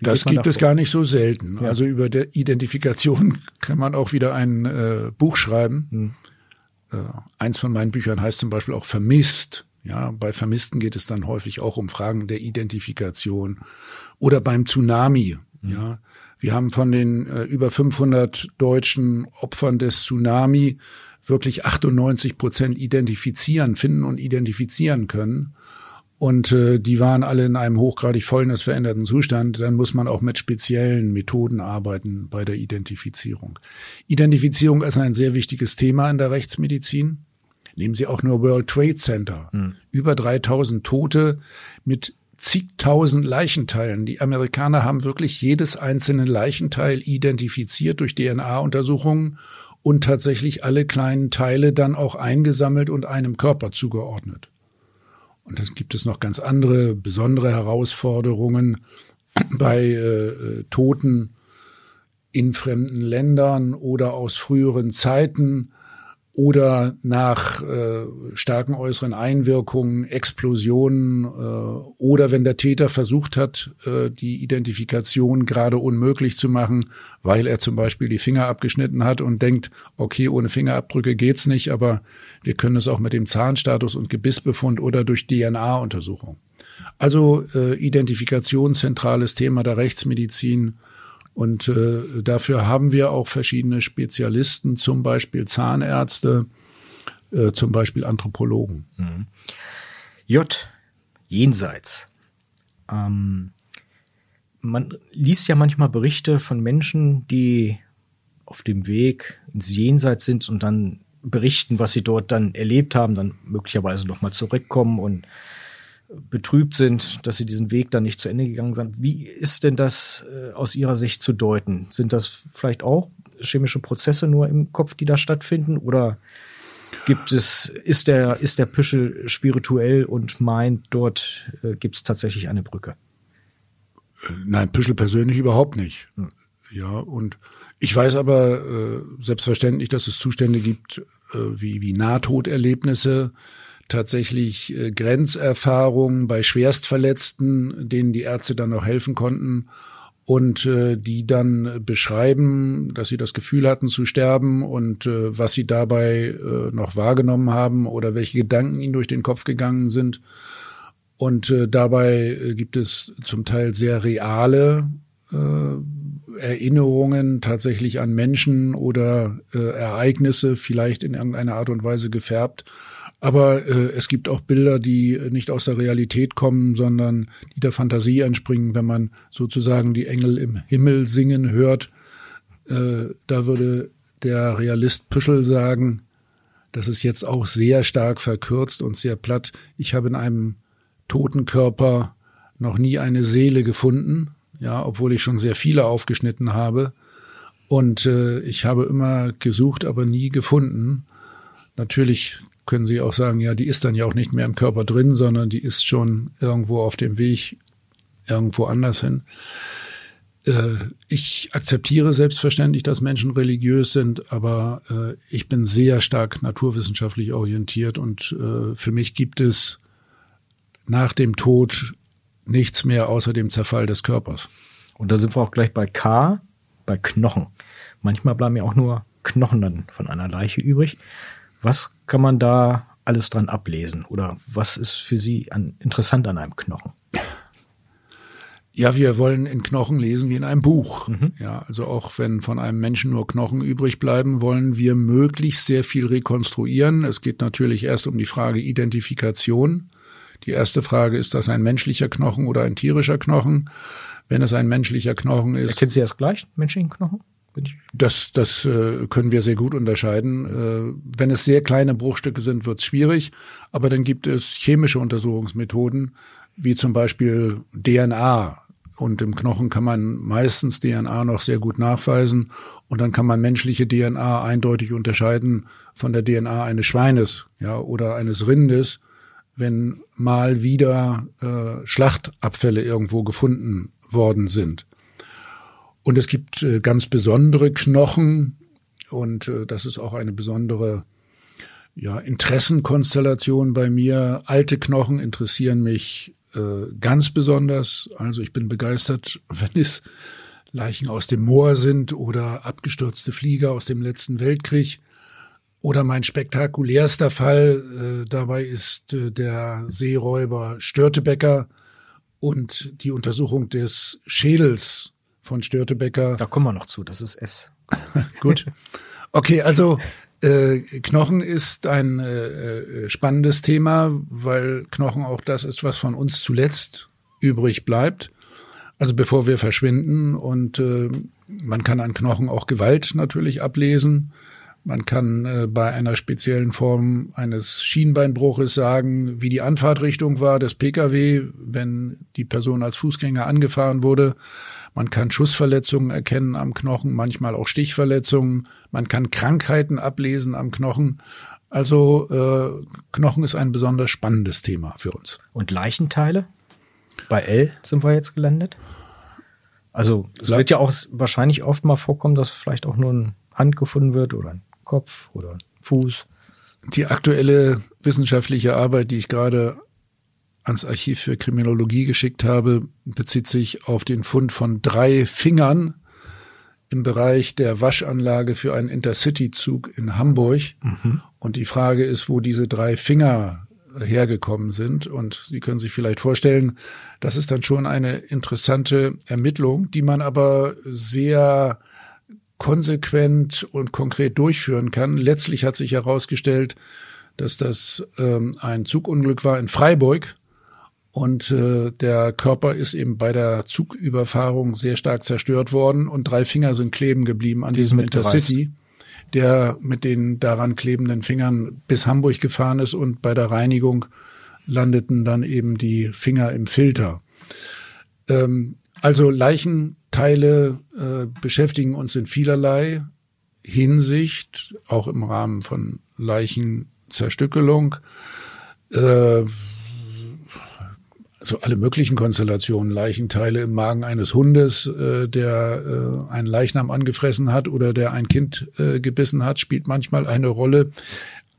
das gibt es gar nicht so selten. Ja. Also über der Identifikation kann man auch wieder ein äh, Buch schreiben. Hm. Äh, eins von meinen Büchern heißt zum Beispiel auch Vermisst. Ja, bei Vermissten geht es dann häufig auch um Fragen der Identifikation oder beim Tsunami. Hm. Ja, wir haben von den äh, über 500 deutschen Opfern des Tsunami wirklich 98 Prozent identifizieren, finden und identifizieren können. Und äh, die waren alle in einem hochgradig fäulnisveränderten Zustand. Dann muss man auch mit speziellen Methoden arbeiten bei der Identifizierung. Identifizierung ist ein sehr wichtiges Thema in der Rechtsmedizin. Nehmen Sie auch nur World Trade Center. Hm. Über 3000 Tote mit zigtausend Leichenteilen. Die Amerikaner haben wirklich jedes einzelne Leichenteil identifiziert durch DNA-Untersuchungen und tatsächlich alle kleinen Teile dann auch eingesammelt und einem Körper zugeordnet. Und dann gibt es noch ganz andere, besondere Herausforderungen bei äh, Toten in fremden Ländern oder aus früheren Zeiten oder nach äh, starken äußeren Einwirkungen, Explosionen äh, oder wenn der Täter versucht hat, äh, die Identifikation gerade unmöglich zu machen, weil er zum Beispiel die Finger abgeschnitten hat und denkt, okay, ohne Fingerabdrücke geht's nicht, aber wir können es auch mit dem Zahnstatus und Gebissbefund oder durch DNA-Untersuchung. Also äh, Identifikation zentrales Thema der Rechtsmedizin und äh, dafür haben wir auch verschiedene Spezialisten, zum Beispiel Zahnärzte, äh, zum Beispiel Anthropologen. Mhm. J. Jenseits. Ähm, man liest ja manchmal Berichte von Menschen, die auf dem Weg ins Jenseits sind und dann berichten, was sie dort dann erlebt haben, dann möglicherweise nochmal zurückkommen und betrübt sind, dass sie diesen Weg dann nicht zu Ende gegangen sind. Wie ist denn das äh, aus Ihrer Sicht zu deuten? Sind das vielleicht auch chemische Prozesse nur im Kopf, die da stattfinden? Oder gibt es, ist der, ist der Püschel spirituell und meint, dort äh, gibt es tatsächlich eine Brücke? Nein, Püschel persönlich überhaupt nicht. Hm. Ja, und ich weiß aber äh, selbstverständlich, dass es Zustände gibt, äh, wie, wie Nahtoderlebnisse, tatsächlich äh, Grenzerfahrungen bei Schwerstverletzten, denen die Ärzte dann noch helfen konnten und äh, die dann beschreiben, dass sie das Gefühl hatten zu sterben und äh, was sie dabei äh, noch wahrgenommen haben oder welche Gedanken ihnen durch den Kopf gegangen sind. Und äh, dabei äh, gibt es zum Teil sehr reale äh, Erinnerungen tatsächlich an Menschen oder äh, Ereignisse, vielleicht in irgendeiner Art und Weise gefärbt. Aber äh, es gibt auch Bilder, die nicht aus der Realität kommen, sondern die der Fantasie entspringen, wenn man sozusagen die Engel im Himmel singen hört. Äh, da würde der Realist Püschel sagen, das ist jetzt auch sehr stark verkürzt und sehr platt. Ich habe in einem toten Körper noch nie eine Seele gefunden, ja, obwohl ich schon sehr viele aufgeschnitten habe. Und äh, ich habe immer gesucht, aber nie gefunden. Natürlich können Sie auch sagen, ja, die ist dann ja auch nicht mehr im Körper drin, sondern die ist schon irgendwo auf dem Weg irgendwo anders hin. Äh, ich akzeptiere selbstverständlich, dass Menschen religiös sind, aber äh, ich bin sehr stark naturwissenschaftlich orientiert und äh, für mich gibt es nach dem Tod nichts mehr außer dem Zerfall des Körpers. Und da sind wir auch gleich bei K, bei Knochen. Manchmal bleiben ja auch nur Knochen dann von einer Leiche übrig. Was kann man da alles dran ablesen? Oder was ist für Sie an, interessant an einem Knochen? Ja, wir wollen in Knochen lesen wie in einem Buch. Mhm. Ja, also auch wenn von einem Menschen nur Knochen übrig bleiben, wollen wir möglichst sehr viel rekonstruieren. Es geht natürlich erst um die Frage Identifikation. Die erste Frage, ist das ein menschlicher Knochen oder ein tierischer Knochen? Wenn es ein menschlicher Knochen ist. Erkennen Sie das gleich, menschlichen Knochen? Das, das äh, können wir sehr gut unterscheiden. Äh, wenn es sehr kleine Bruchstücke sind, wird es schwierig. Aber dann gibt es chemische Untersuchungsmethoden, wie zum Beispiel DNA. Und im Knochen kann man meistens DNA noch sehr gut nachweisen. Und dann kann man menschliche DNA eindeutig unterscheiden von der DNA eines Schweines, ja, oder eines Rindes, wenn mal wieder äh, Schlachtabfälle irgendwo gefunden worden sind. Und es gibt äh, ganz besondere Knochen und äh, das ist auch eine besondere ja, Interessenkonstellation bei mir. Alte Knochen interessieren mich äh, ganz besonders. Also ich bin begeistert, wenn es Leichen aus dem Moor sind oder abgestürzte Flieger aus dem letzten Weltkrieg. Oder mein spektakulärster Fall äh, dabei ist äh, der Seeräuber Störtebecker und die Untersuchung des Schädels von Störtebecker. Da kommen wir noch zu, das ist S. Gut. Okay, also äh, Knochen ist ein äh, äh, spannendes Thema, weil Knochen auch das ist, was von uns zuletzt übrig bleibt. Also bevor wir verschwinden und äh, man kann an Knochen auch Gewalt natürlich ablesen. Man kann äh, bei einer speziellen Form eines Schienbeinbruches sagen, wie die Anfahrtrichtung war des Pkw, wenn die Person als Fußgänger angefahren wurde. Man kann Schussverletzungen erkennen am Knochen, manchmal auch Stichverletzungen. Man kann Krankheiten ablesen am Knochen. Also äh, Knochen ist ein besonders spannendes Thema für uns. Und Leichenteile? Bei L sind wir jetzt gelandet. Also es wird ja auch wahrscheinlich oft mal vorkommen, dass vielleicht auch nur eine Hand gefunden wird oder ein Kopf oder ein Fuß. Die aktuelle wissenschaftliche Arbeit, die ich gerade ans Archiv für Kriminologie geschickt habe, bezieht sich auf den Fund von drei Fingern im Bereich der Waschanlage für einen Intercity-Zug in Hamburg. Mhm. Und die Frage ist, wo diese drei Finger hergekommen sind. Und Sie können sich vielleicht vorstellen, das ist dann schon eine interessante Ermittlung, die man aber sehr konsequent und konkret durchführen kann. Letztlich hat sich herausgestellt, dass das ähm, ein Zugunglück war in Freiburg und äh, der Körper ist eben bei der Zugüberfahrung sehr stark zerstört worden und drei Finger sind kleben geblieben an diesem Intercity, der mit den daran klebenden Fingern bis Hamburg gefahren ist und bei der Reinigung landeten dann eben die Finger im Filter. Ähm, also Leichenteile äh, beschäftigen uns in vielerlei Hinsicht, auch im Rahmen von Leichenzerstückelung. Äh, also alle möglichen Konstellationen, Leichenteile im Magen eines Hundes, äh, der äh, einen Leichnam angefressen hat oder der ein Kind äh, gebissen hat, spielt manchmal eine Rolle.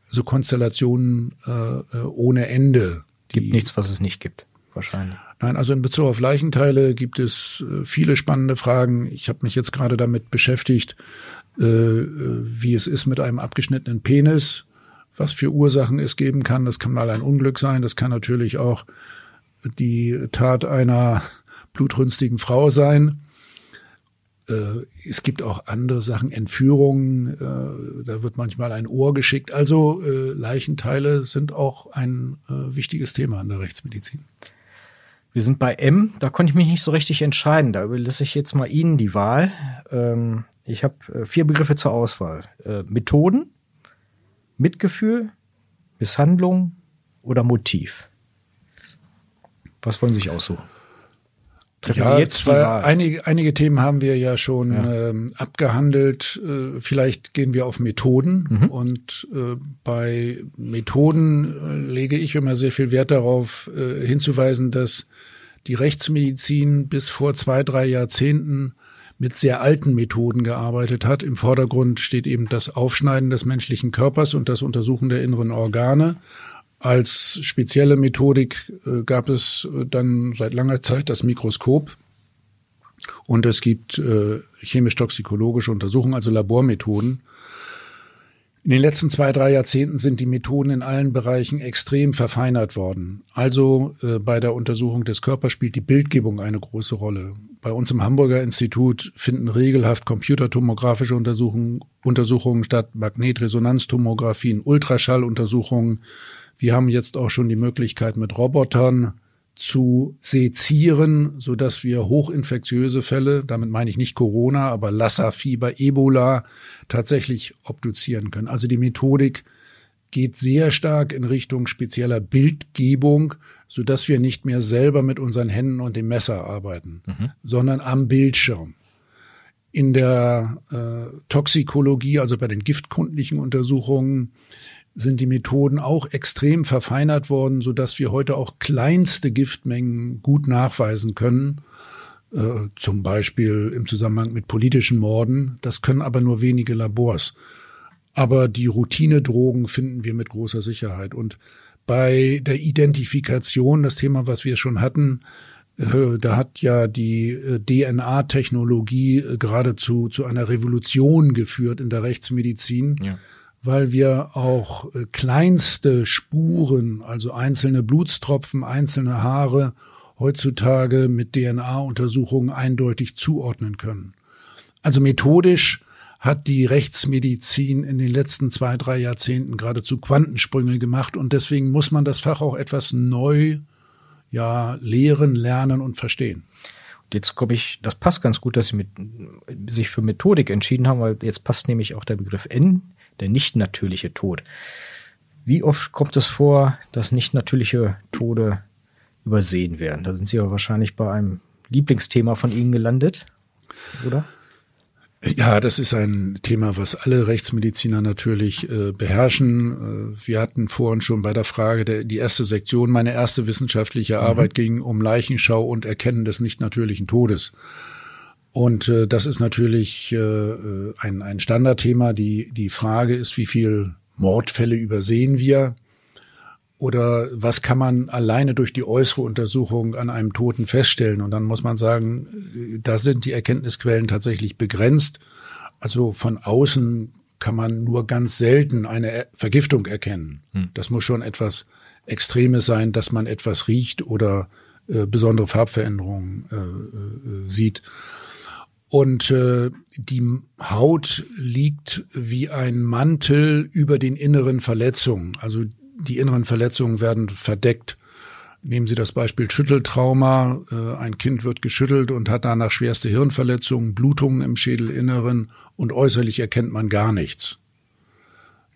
So Konstellationen äh, äh ohne Ende. Gibt nichts, was es nicht gibt, wahrscheinlich. Nein, also in Bezug auf Leichenteile gibt es äh, viele spannende Fragen. Ich habe mich jetzt gerade damit beschäftigt, äh, wie es ist mit einem abgeschnittenen Penis, was für Ursachen es geben kann. Das kann mal ein Unglück sein, das kann natürlich auch die Tat einer blutrünstigen Frau sein. Äh, es gibt auch andere Sachen, Entführungen, äh, da wird manchmal ein Ohr geschickt. Also äh, Leichenteile sind auch ein wichtiges Thema in der Rechtsmedizin. Wir sind bei M, da konnte ich mich nicht so richtig entscheiden. Da überlasse ich jetzt mal Ihnen die Wahl. Ähm, ich habe vier Begriffe zur Auswahl. Methoden, Mitgefühl, Misshandlung oder Motiv. Was wollen Sie sich aussuchen? Treffen ja, Sie jetzt zwei, einige, einige Themen haben wir ja schon ja. Ähm, abgehandelt. Äh, vielleicht gehen wir auf Methoden. Mhm. Und äh, bei Methoden äh, lege ich immer sehr viel Wert darauf, äh, hinzuweisen, dass die Rechtsmedizin bis vor zwei, drei Jahrzehnten mit sehr alten Methoden gearbeitet hat. Im Vordergrund steht eben das Aufschneiden des menschlichen Körpers und das Untersuchen der inneren Organe. Als spezielle Methodik äh, gab es äh, dann seit langer Zeit das Mikroskop und es gibt äh, chemisch-toxikologische Untersuchungen, also Labormethoden. In den letzten zwei, drei Jahrzehnten sind die Methoden in allen Bereichen extrem verfeinert worden. Also äh, bei der Untersuchung des Körpers spielt die Bildgebung eine große Rolle. Bei uns im Hamburger Institut finden regelhaft computertomografische Untersuchungen, Untersuchungen statt, Magnetresonanztomographien, Ultraschalluntersuchungen. Wir haben jetzt auch schon die Möglichkeit mit Robotern zu sezieren, so dass wir hochinfektiöse Fälle, damit meine ich nicht Corona, aber Lassa-Fieber, Ebola, tatsächlich obduzieren können. Also die Methodik geht sehr stark in Richtung spezieller Bildgebung, so dass wir nicht mehr selber mit unseren Händen und dem Messer arbeiten, mhm. sondern am Bildschirm. In der äh, Toxikologie, also bei den giftkundlichen Untersuchungen, sind die Methoden auch extrem verfeinert worden, so dass wir heute auch kleinste Giftmengen gut nachweisen können. Äh, zum Beispiel im Zusammenhang mit politischen Morden. Das können aber nur wenige Labors. Aber die Routinedrogen finden wir mit großer Sicherheit. Und bei der Identifikation, das Thema, was wir schon hatten, äh, da hat ja die äh, DNA-Technologie äh, geradezu zu einer Revolution geführt in der Rechtsmedizin. Ja weil wir auch äh, kleinste Spuren, also einzelne Blutstropfen, einzelne Haare heutzutage mit DNA-Untersuchungen eindeutig zuordnen können. Also methodisch hat die Rechtsmedizin in den letzten zwei, drei Jahrzehnten geradezu Quantensprünge gemacht und deswegen muss man das Fach auch etwas neu ja lehren, lernen und verstehen. Jetzt komme ich, das passt ganz gut, dass Sie mit, sich für Methodik entschieden haben, weil jetzt passt nämlich auch der Begriff N der nicht natürliche Tod. Wie oft kommt es vor, dass nicht natürliche Tode übersehen werden? Da sind Sie ja wahrscheinlich bei einem Lieblingsthema von Ihnen gelandet, oder? Ja, das ist ein Thema, was alle Rechtsmediziner natürlich äh, beherrschen. Äh, wir hatten vorhin schon bei der Frage, der, die erste Sektion, meine erste wissenschaftliche mhm. Arbeit ging um Leichenschau und Erkennen des nicht natürlichen Todes. Und äh, das ist natürlich äh, ein, ein Standardthema. Die, die Frage ist, wie viel Mordfälle übersehen wir? Oder was kann man alleine durch die äußere Untersuchung an einem Toten feststellen? Und dann muss man sagen, äh, da sind die Erkenntnisquellen tatsächlich begrenzt. Also von außen kann man nur ganz selten eine Vergiftung erkennen. Hm. Das muss schon etwas Extremes sein, dass man etwas riecht oder äh, besondere Farbveränderungen äh, äh, sieht. Und äh, die Haut liegt wie ein Mantel über den inneren Verletzungen. Also die inneren Verletzungen werden verdeckt. Nehmen Sie das Beispiel Schütteltrauma. Äh, ein Kind wird geschüttelt und hat danach schwerste Hirnverletzungen, Blutungen im Schädelinneren und äußerlich erkennt man gar nichts.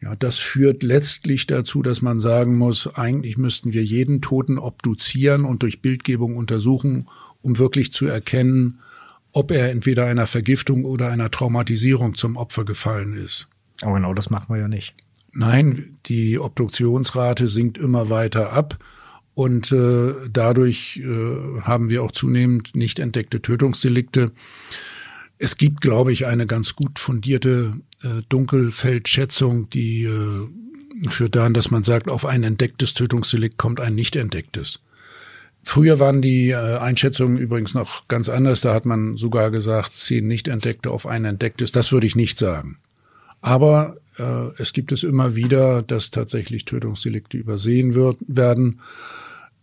Ja, das führt letztlich dazu, dass man sagen muss, eigentlich müssten wir jeden Toten obduzieren und durch Bildgebung untersuchen, um wirklich zu erkennen, ob er entweder einer Vergiftung oder einer Traumatisierung zum Opfer gefallen ist. Aber genau das machen wir ja nicht. Nein, die Obduktionsrate sinkt immer weiter ab und äh, dadurch äh, haben wir auch zunehmend nicht entdeckte Tötungsdelikte. Es gibt, glaube ich, eine ganz gut fundierte äh, Dunkelfeldschätzung, die äh, führt daran, dass man sagt, auf ein entdecktes Tötungsdelikt kommt ein nicht entdecktes. Früher waren die äh, Einschätzungen übrigens noch ganz anders. Da hat man sogar gesagt, zehn nicht entdeckte auf ein entdecktes. Das würde ich nicht sagen. Aber äh, es gibt es immer wieder, dass tatsächlich Tötungsdelikte übersehen wird, werden.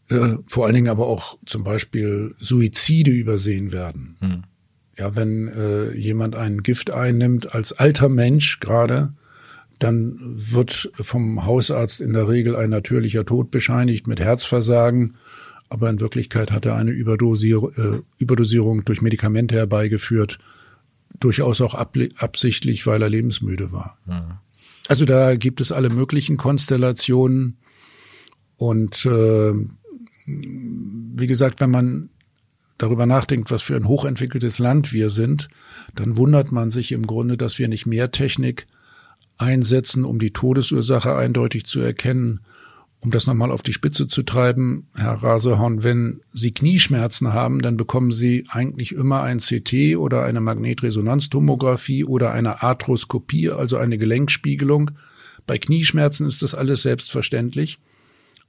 Äh, vor allen Dingen aber auch zum Beispiel Suizide übersehen werden. Hm. Ja, wenn äh, jemand ein Gift einnimmt als alter Mensch gerade, dann wird vom Hausarzt in der Regel ein natürlicher Tod bescheinigt mit Herzversagen aber in Wirklichkeit hat er eine Überdosier äh, Überdosierung durch Medikamente herbeigeführt, durchaus auch absichtlich, weil er lebensmüde war. Mhm. Also da gibt es alle möglichen Konstellationen und äh, wie gesagt, wenn man darüber nachdenkt, was für ein hochentwickeltes Land wir sind, dann wundert man sich im Grunde, dass wir nicht mehr Technik einsetzen, um die Todesursache eindeutig zu erkennen um das nochmal auf die Spitze zu treiben, Herr Rasehorn, wenn Sie Knieschmerzen haben, dann bekommen Sie eigentlich immer ein CT oder eine Magnetresonanztomographie oder eine Arthroskopie, also eine Gelenkspiegelung. Bei Knieschmerzen ist das alles selbstverständlich.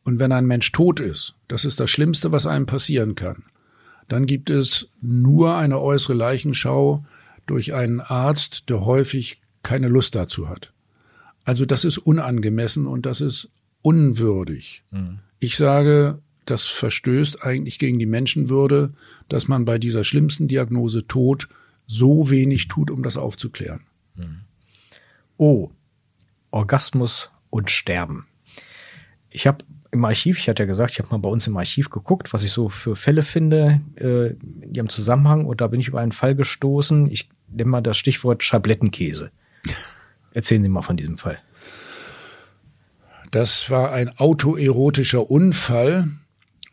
Und wenn ein Mensch tot ist, das ist das Schlimmste, was einem passieren kann, dann gibt es nur eine äußere Leichenschau durch einen Arzt, der häufig keine Lust dazu hat. Also das ist unangemessen und das ist unwürdig. Mhm. Ich sage, das verstößt eigentlich gegen die Menschenwürde, dass man bei dieser schlimmsten Diagnose Tod so wenig tut, um das aufzuklären. Mhm. Oh, Orgasmus und Sterben. Ich habe im Archiv, ich hatte ja gesagt, ich habe mal bei uns im Archiv geguckt, was ich so für Fälle finde, äh, in ihrem Zusammenhang, und da bin ich über einen Fall gestoßen. Ich nehme mal das Stichwort Schablettenkäse. Erzählen Sie mal von diesem Fall. Das war ein autoerotischer Unfall.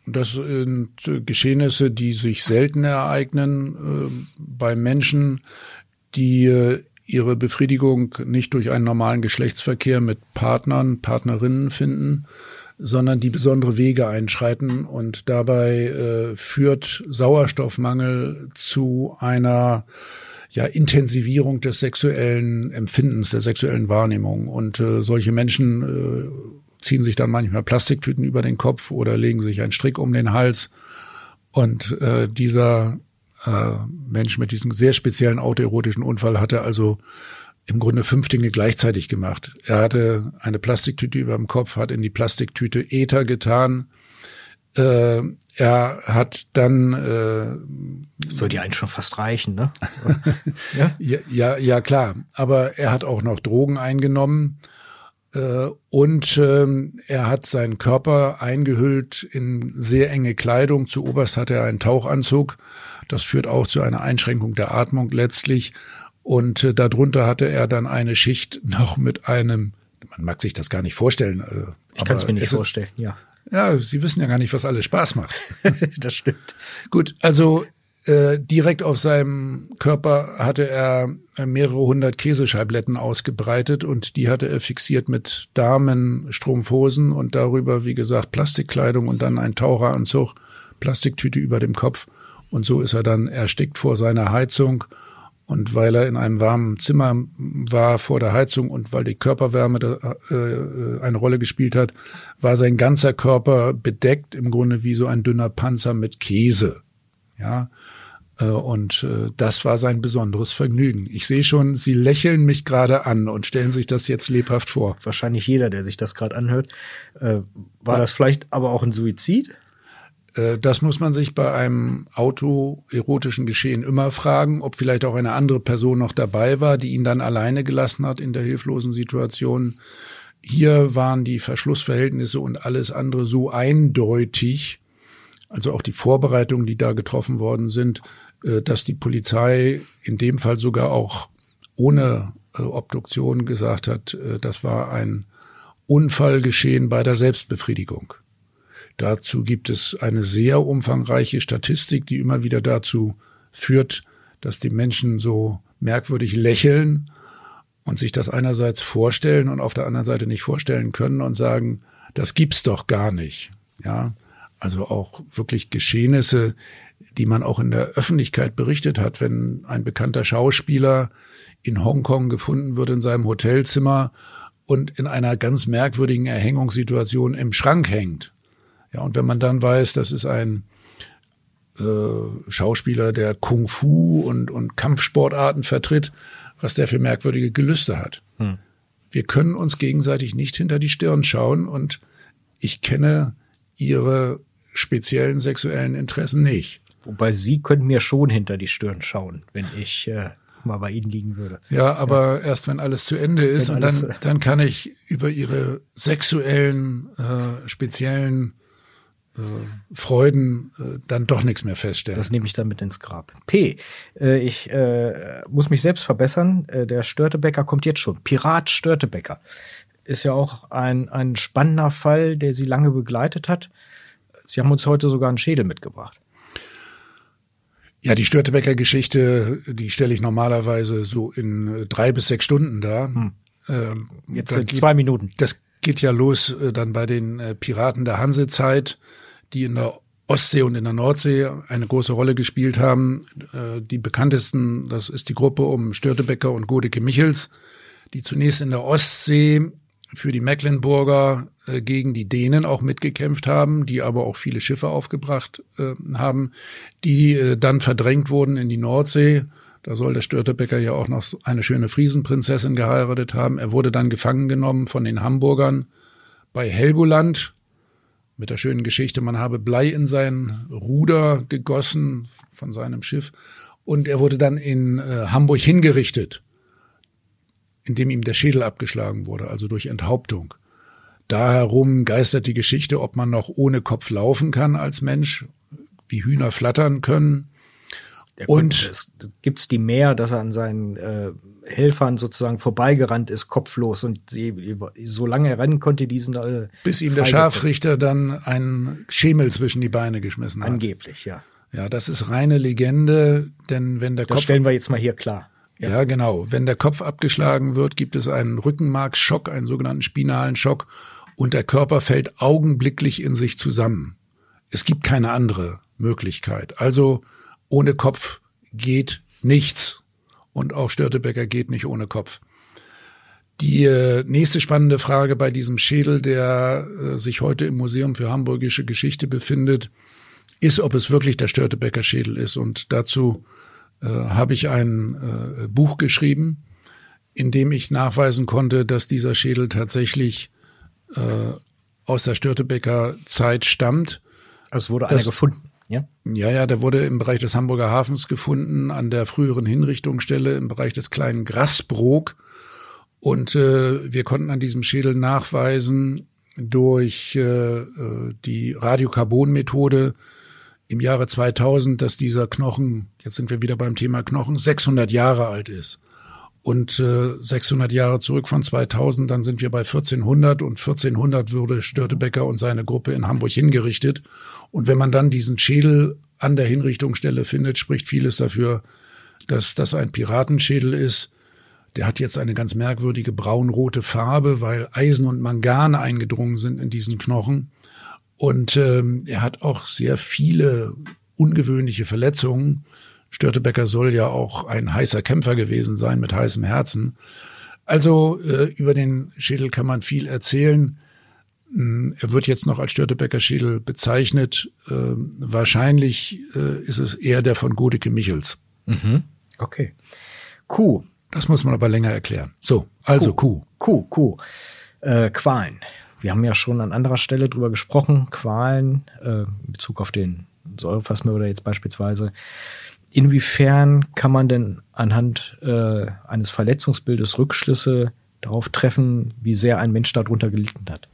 Das sind Geschehnisse, die sich selten ereignen äh, bei Menschen, die äh, ihre Befriedigung nicht durch einen normalen Geschlechtsverkehr mit Partnern, Partnerinnen finden, sondern die besondere Wege einschreiten und dabei äh, führt Sauerstoffmangel zu einer ja, Intensivierung des sexuellen Empfindens, der sexuellen Wahrnehmung. Und äh, solche Menschen äh, ziehen sich dann manchmal Plastiktüten über den Kopf oder legen sich einen Strick um den Hals. Und äh, dieser äh, Mensch mit diesem sehr speziellen autoerotischen Unfall hatte also im Grunde fünf Dinge gleichzeitig gemacht. Er hatte eine Plastiktüte über dem Kopf, hat in die Plastiktüte Ether getan. Äh, er hat dann äh, würde ja eigentlich schon fast reichen, ne? ja? ja, ja, ja, klar. Aber er hat auch noch Drogen eingenommen äh, und ähm, er hat seinen Körper eingehüllt in sehr enge Kleidung. Zu oberst hat er einen Tauchanzug. Das führt auch zu einer Einschränkung der Atmung letztlich. Und äh, darunter hatte er dann eine Schicht noch mit einem, man mag sich das gar nicht vorstellen. Äh, ich kann es mir nicht vorstellen, ja. Ja, Sie wissen ja gar nicht, was alles Spaß macht. das stimmt. Gut, also äh, direkt auf seinem Körper hatte er mehrere hundert Käsescheibletten ausgebreitet und die hatte er fixiert mit Damenstrumpfhosen und darüber, wie gesagt, Plastikkleidung und dann ein Taucheranzug, Plastiktüte über dem Kopf. Und so ist er dann erstickt vor seiner Heizung und weil er in einem warmen Zimmer war vor der Heizung und weil die Körperwärme da, äh, eine Rolle gespielt hat, war sein ganzer Körper bedeckt, im Grunde wie so ein dünner Panzer mit Käse. Ja. Äh, und äh, das war sein besonderes Vergnügen. Ich sehe schon, Sie lächeln mich gerade an und stellen sich das jetzt lebhaft vor. Wahrscheinlich jeder, der sich das gerade anhört. Äh, war das vielleicht aber auch ein Suizid? Äh, das muss man sich bei einem autoerotischen Geschehen immer fragen, ob vielleicht auch eine andere Person noch dabei war, die ihn dann alleine gelassen hat in der hilflosen Situation. Hier waren die Verschlussverhältnisse und alles andere so eindeutig, also auch die Vorbereitungen, die da getroffen worden sind, äh, dass die Polizei in dem Fall sogar auch ohne äh, Obduktion gesagt hat, das war ein Unfallgeschehen bei der Selbstbefriedigung. Dazu gibt es eine sehr umfangreiche Statistik, die immer wieder dazu führt, dass die Menschen so merkwürdig lächeln und sich das einerseits vorstellen und auf der anderen Seite nicht vorstellen können und sagen, das gibt's doch gar nicht. Ja, also auch wirklich Geschehnisse, die man auch in der Öffentlichkeit berichtet hat, wenn ein bekannter Schauspieler in Hongkong gefunden wird in seinem Hotelzimmer und in einer ganz merkwürdigen Erhängungssituation im Schrank hängt. Ja, und wenn man dann weiß, das ist ein äh, Schauspieler, der Kung Fu und, und Kampfsportarten vertritt, was der für merkwürdige Gelüste hat. Hm. Wir können uns gegenseitig nicht hinter die Stirn schauen und ich kenne ihre speziellen sexuellen Interessen nicht. Wobei Sie können mir schon hinter die Stirn schauen, wenn ich äh, mal bei Ihnen liegen würde. Ja, aber ja. erst wenn alles zu Ende ist wenn und dann, äh, dann kann ich über Ihre sexuellen, äh, speziellen Freuden äh, dann doch nichts mehr feststellen. Das nehme ich dann mit ins Grab. P. Äh, ich äh, muss mich selbst verbessern. Äh, der Störtebecker kommt jetzt schon. Pirat Störtebecker. Ist ja auch ein, ein spannender Fall, der Sie lange begleitet hat. Sie haben uns heute sogar einen Schädel mitgebracht. Ja, die Störtebecker-Geschichte, die stelle ich normalerweise so in drei bis sechs Stunden dar. Hm. Ähm, Jetzt sind zwei Minuten. Das geht ja los äh, dann bei den äh, Piraten der Hansezeit, die in der Ostsee und in der Nordsee eine große Rolle gespielt haben. Äh, die bekanntesten, das ist die Gruppe um Störtebecker und Godeke Michels, die zunächst in der Ostsee für die Mecklenburger äh, gegen die Dänen auch mitgekämpft haben, die aber auch viele Schiffe aufgebracht äh, haben, die äh, dann verdrängt wurden in die Nordsee. Da soll der Störtebecker ja auch noch eine schöne Friesenprinzessin geheiratet haben. Er wurde dann gefangen genommen von den Hamburgern bei Helgoland mit der schönen Geschichte, man habe Blei in sein Ruder gegossen von seinem Schiff und er wurde dann in äh, Hamburg hingerichtet indem ihm der Schädel abgeschlagen wurde, also durch Enthauptung. Da herum geistert die Geschichte, ob man noch ohne Kopf laufen kann als Mensch, wie Hühner flattern können. Der und es gibt's die mehr, dass er an seinen äh, Helfern sozusagen vorbeigerannt ist, kopflos und sie, solange er rennen konnte, diesen äh, bis ihm der Scharfrichter dann einen Schemel zwischen die Beine geschmissen hat. Angeblich, ja. Ja, das ist reine Legende, denn wenn der das Kopf stellen wir jetzt mal hier klar. Ja. ja, genau. Wenn der Kopf abgeschlagen wird, gibt es einen Rückenmarksschock, einen sogenannten spinalen Schock und der Körper fällt augenblicklich in sich zusammen. Es gibt keine andere Möglichkeit. Also ohne Kopf geht nichts. Und auch Störtebecker geht nicht ohne Kopf. Die äh, nächste spannende Frage bei diesem Schädel, der äh, sich heute im Museum für Hamburgische Geschichte befindet, ist, ob es wirklich der Störtebecker Schädel ist. Und dazu äh, habe ich ein äh, Buch geschrieben, in dem ich nachweisen konnte, dass dieser Schädel tatsächlich äh, aus der Störtebecker Zeit stammt. Also es wurde das, einer gefunden. Ja? ja, ja, der wurde im Bereich des Hamburger Hafens gefunden, an der früheren Hinrichtungsstelle im Bereich des kleinen Grasbrook. Und äh, wir konnten an diesem Schädel nachweisen durch äh, äh die Radiokarbon-Methode, im Jahre 2000, dass dieser Knochen, jetzt sind wir wieder beim Thema Knochen, 600 Jahre alt ist. Und äh, 600 Jahre zurück von 2000, dann sind wir bei 1400 und 1400 würde Störtebecker und seine Gruppe in Hamburg hingerichtet. Und wenn man dann diesen Schädel an der Hinrichtungsstelle findet, spricht vieles dafür, dass das ein Piratenschädel ist. Der hat jetzt eine ganz merkwürdige braunrote Farbe, weil Eisen und Mangan eingedrungen sind in diesen Knochen. Und ähm, er hat auch sehr viele ungewöhnliche Verletzungen. Störtebecker soll ja auch ein heißer Kämpfer gewesen sein mit heißem Herzen. Also äh, über den Schädel kann man viel erzählen. Hm, er wird jetzt noch als Störtebecker Schädel bezeichnet. Äh, wahrscheinlich äh, ist es eher der von Godeke Michels. Mhm. Okay. Kuh. Das muss man aber länger erklären. So, also Kuh. Kuh, Kuh. Kuh. Äh, Qualen. Wir haben ja schon an anderer Stelle drüber gesprochen, Qualen äh, in Bezug auf den Säureplasma jetzt beispielsweise. Inwiefern kann man denn anhand äh, eines Verletzungsbildes Rückschlüsse darauf treffen, wie sehr ein Mensch darunter gelitten hat?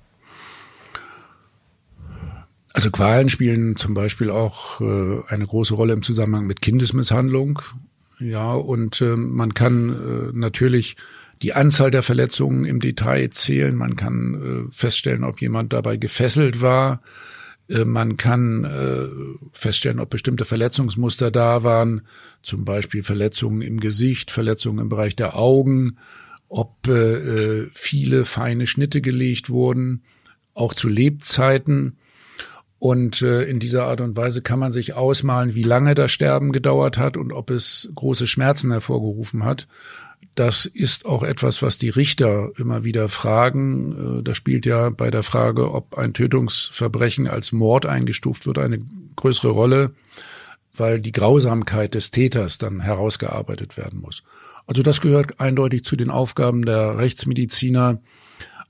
Also Qualen spielen zum Beispiel auch äh, eine große Rolle im Zusammenhang mit Kindesmisshandlung. Ja, und äh, man kann äh, natürlich die Anzahl der Verletzungen im Detail zählen. Man kann äh, feststellen, ob jemand dabei gefesselt war. Äh, man kann äh, feststellen, ob bestimmte Verletzungsmuster da waren, zum Beispiel Verletzungen im Gesicht, Verletzungen im Bereich der Augen, ob äh, viele feine Schnitte gelegt wurden, auch zu Lebzeiten. Und in dieser Art und Weise kann man sich ausmalen, wie lange das Sterben gedauert hat und ob es große Schmerzen hervorgerufen hat. Das ist auch etwas, was die Richter immer wieder fragen. Äh, das spielt ja bei der Frage, ob ein Tötungsverbrechen als Mord eingestuft wird, eine größere Rolle, weil die Grausamkeit des Täters dann herausgearbeitet werden muss. Also das gehört eindeutig zu den Aufgaben der Rechtsmediziner,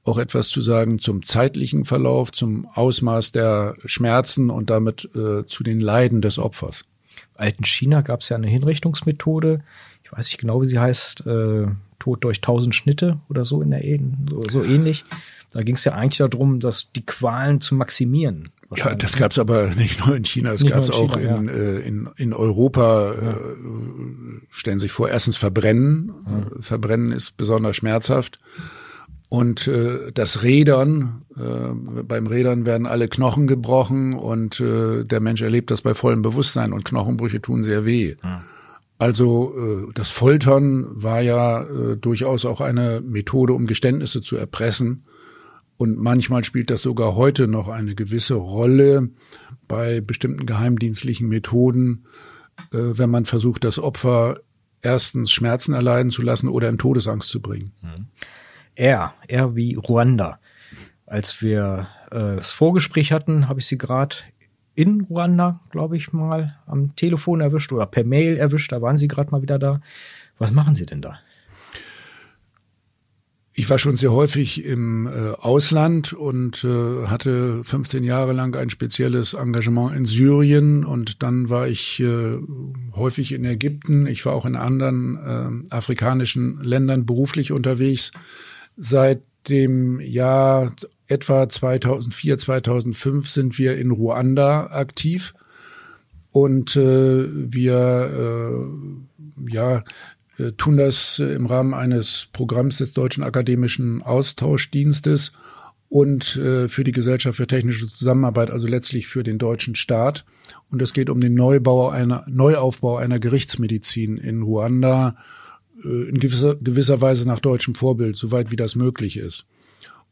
auch etwas zu sagen zum zeitlichen Verlauf, zum Ausmaß der Schmerzen und damit äh, zu den Leiden des Opfers. Im alten China gab es ja eine Hinrichtungsmethode, ich weiß nicht genau, wie sie heißt, äh, Tod durch tausend Schnitte oder so in der so, so ähnlich. Da ging es ja eigentlich darum, dass die Qualen zu maximieren. Ja, das gab es aber nicht nur in China, es gab es auch China, in, ja. äh, in, in Europa. Ja. Äh, stellen sich vor, erstens Verbrennen. Ja. Verbrennen ist besonders schmerzhaft. Und äh, das Rädern, äh, beim Rädern werden alle Knochen gebrochen und äh, der Mensch erlebt das bei vollem Bewusstsein und Knochenbrüche tun sehr weh. Ja. Also äh, das Foltern war ja äh, durchaus auch eine Methode, um Geständnisse zu erpressen. Und manchmal spielt das sogar heute noch eine gewisse Rolle bei bestimmten geheimdienstlichen Methoden, äh, wenn man versucht, das Opfer erstens Schmerzen erleiden zu lassen oder in Todesangst zu bringen. Mhm. Er, er wie Ruanda. Als wir äh, das Vorgespräch hatten, habe ich sie gerade in Ruanda, glaube ich mal, am Telefon erwischt oder per Mail erwischt. Da waren sie gerade mal wieder da. Was machen Sie denn da? Ich war schon sehr häufig im äh, Ausland und äh, hatte 15 Jahre lang ein spezielles Engagement in Syrien und dann war ich äh, häufig in Ägypten. Ich war auch in anderen äh, afrikanischen Ländern beruflich unterwegs. Seit dem Jahr etwa 2004, 2005 sind wir in Ruanda aktiv und äh, wir äh, ja äh, tun das im Rahmen eines Programms des Deutschen Akademischen Austauschdienstes und äh, für die Gesellschaft für technische Zusammenarbeit, also letztlich für den deutschen Staat. Und es geht um den Neubau einer, Neuaufbau einer Gerichtsmedizin in Ruanda, in gewisser, gewisser Weise nach deutschem Vorbild, soweit wie das möglich ist.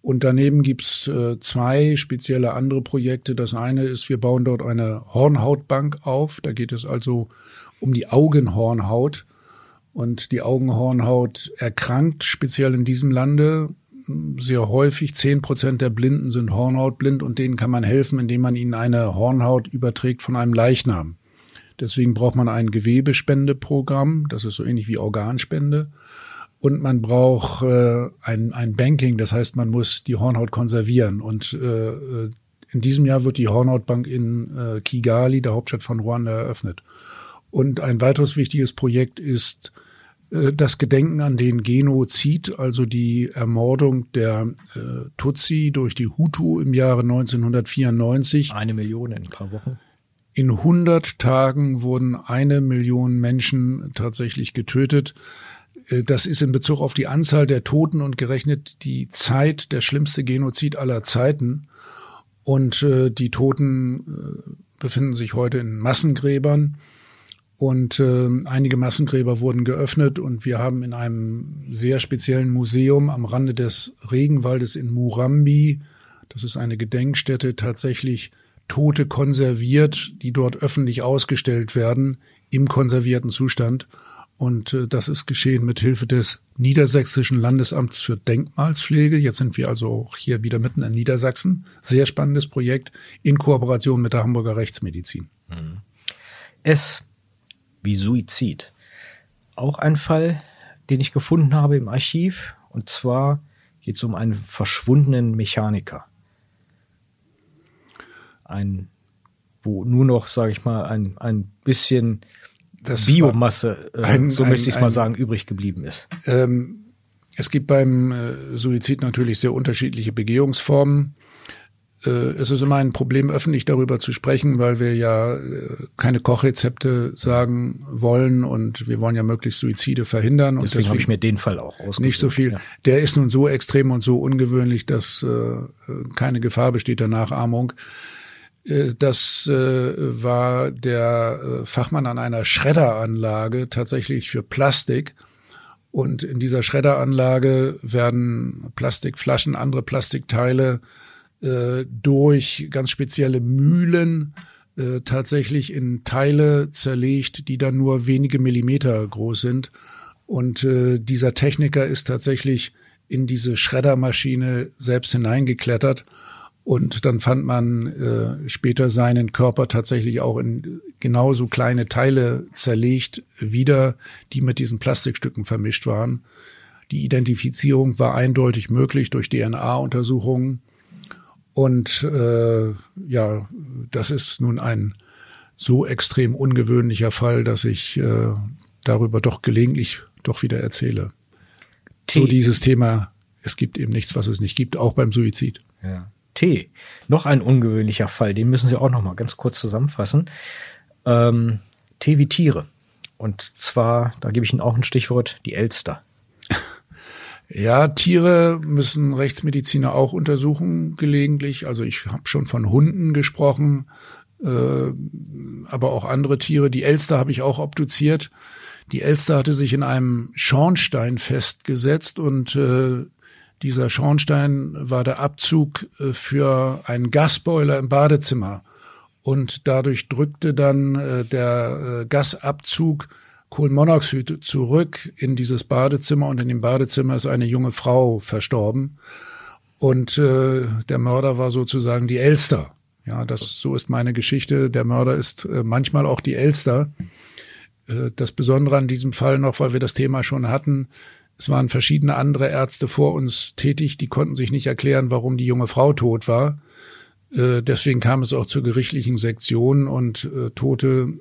Und daneben gibt's äh, zwei spezielle andere Projekte. Das eine ist, wir bauen dort eine Hornhautbank auf. Da geht es also um die Augenhornhaut. Und die Augenhornhaut erkrankt, speziell in diesem Lande, sehr häufig. Zehn Prozent der Blinden sind Hornhautblind und denen kann man helfen, indem man ihnen eine Hornhaut überträgt von einem Leichnam. Deswegen braucht man ein Gewebespendeprogramm. Das ist so ähnlich wie Organspende. Und man braucht äh, ein, ein Banking, das heißt, man muss die Hornhaut konservieren. Und äh, in diesem Jahr wird die Hornhautbank in äh, Kigali, der Hauptstadt von Ruanda, eröffnet. Und ein weiteres wichtiges Projekt ist äh, das Gedenken an den Genozid, also die Ermordung der äh, Tutsi durch die Hutu im Jahre 1994. Eine Million in ein paar Wochen. In 100 Tagen wurden eine Million Menschen tatsächlich getötet. Äh, das ist in Bezug auf die Anzahl der Toten und gerechnet die Zeit der schlimmste Genozid aller Zeiten. Und äh, die Toten äh, befinden sich heute in Massengräbern. Und äh, einige Massengräber wurden geöffnet und wir haben in einem sehr speziellen Museum am Rande des Regenwaldes in Murambi, das ist eine Gedenkstätte, tatsächlich Tote konserviert, die dort öffentlich ausgestellt werden im konservierten Zustand. Und äh, das ist geschehen mit Hilfe des Niedersächsischen Landesamts für Denkmalspflege. Jetzt sind wir also auch hier wieder mitten in Niedersachsen. Sehr spannendes Projekt in Kooperation mit der Hamburger Rechtsmedizin. Mhm. Es wie Suizid. Auch ein Fall, den ich gefunden habe im Archiv. Und zwar geht es um einen verschwundenen Mechaniker. Ein, wo nur noch, sage ich mal, ein, ein bisschen das Biomasse, äh, ein, so möchte ich mal sagen, übrig geblieben ist. Ähm, es gibt beim äh, Suizid natürlich sehr unterschiedliche Begehungsformen. Äh, es ist immer ein Problem, öffentlich darüber zu sprechen, weil wir ja äh, keine Kochrezepte sagen wollen und wir wollen ja möglichst Suizide verhindern. Deswegen, deswegen habe ich mir den Fall auch ausgesucht. Nicht so viel. Ja. Der ist nun so extrem und so ungewöhnlich, dass äh, keine Gefahr besteht der Nachahmung. Äh, das äh, war der Fachmann an einer Schredderanlage tatsächlich für Plastik. Und in dieser Schredderanlage werden Plastikflaschen, andere Plastikteile äh, durch ganz spezielle Mühlen äh, tatsächlich in Teile zerlegt, die dann nur wenige Millimeter groß sind. Und äh, dieser Techniker ist tatsächlich in diese Schreddermaschine selbst hineingeklettert. Und dann fand man äh, später seinen Körper tatsächlich auch in genauso kleine Teile zerlegt wieder, die mit diesen Plastikstücken vermischt waren. Die Identifizierung war eindeutig möglich durch DNA-Untersuchungen. Und äh, ja, das ist nun ein so extrem ungewöhnlicher Fall, dass ich äh, darüber doch gelegentlich doch wieder erzähle. T. So dieses Thema, es gibt eben nichts, was es nicht gibt, auch beim Suizid. Ja. T. Noch ein ungewöhnlicher Fall, den müssen wir auch noch mal ganz kurz zusammenfassen. Ähm, T wie Tiere. Und zwar, da gebe ich Ihnen auch ein Stichwort, die Elster. Ja, Tiere müssen Rechtsmediziner auch untersuchen gelegentlich. Also ich habe schon von Hunden gesprochen, äh, aber auch andere Tiere. Die Elster habe ich auch obduziert. Die Elster hatte sich in einem Schornstein festgesetzt und äh, Dieser Schornstein war der Abzug äh, für einen Gasboiler im Badezimmer. Und dadurch drückte dann äh, der äh, Gasabzug Kohlenmonoxid zurück in dieses Badezimmer und in dem Badezimmer ist eine junge Frau verstorben. Und der Mörder war sozusagen die Elster. Ja, das so ist meine Geschichte. Der Mörder ist manchmal auch die Elster. Das Besondere an diesem Fall noch, weil wir das Thema schon hatten, es waren verschiedene andere Ärzte vor uns tätig, die konnten sich nicht erklären, warum die junge Frau tot war. Äh, deswegen kam es auch zur gerichtlichen Sektion und äh, Tote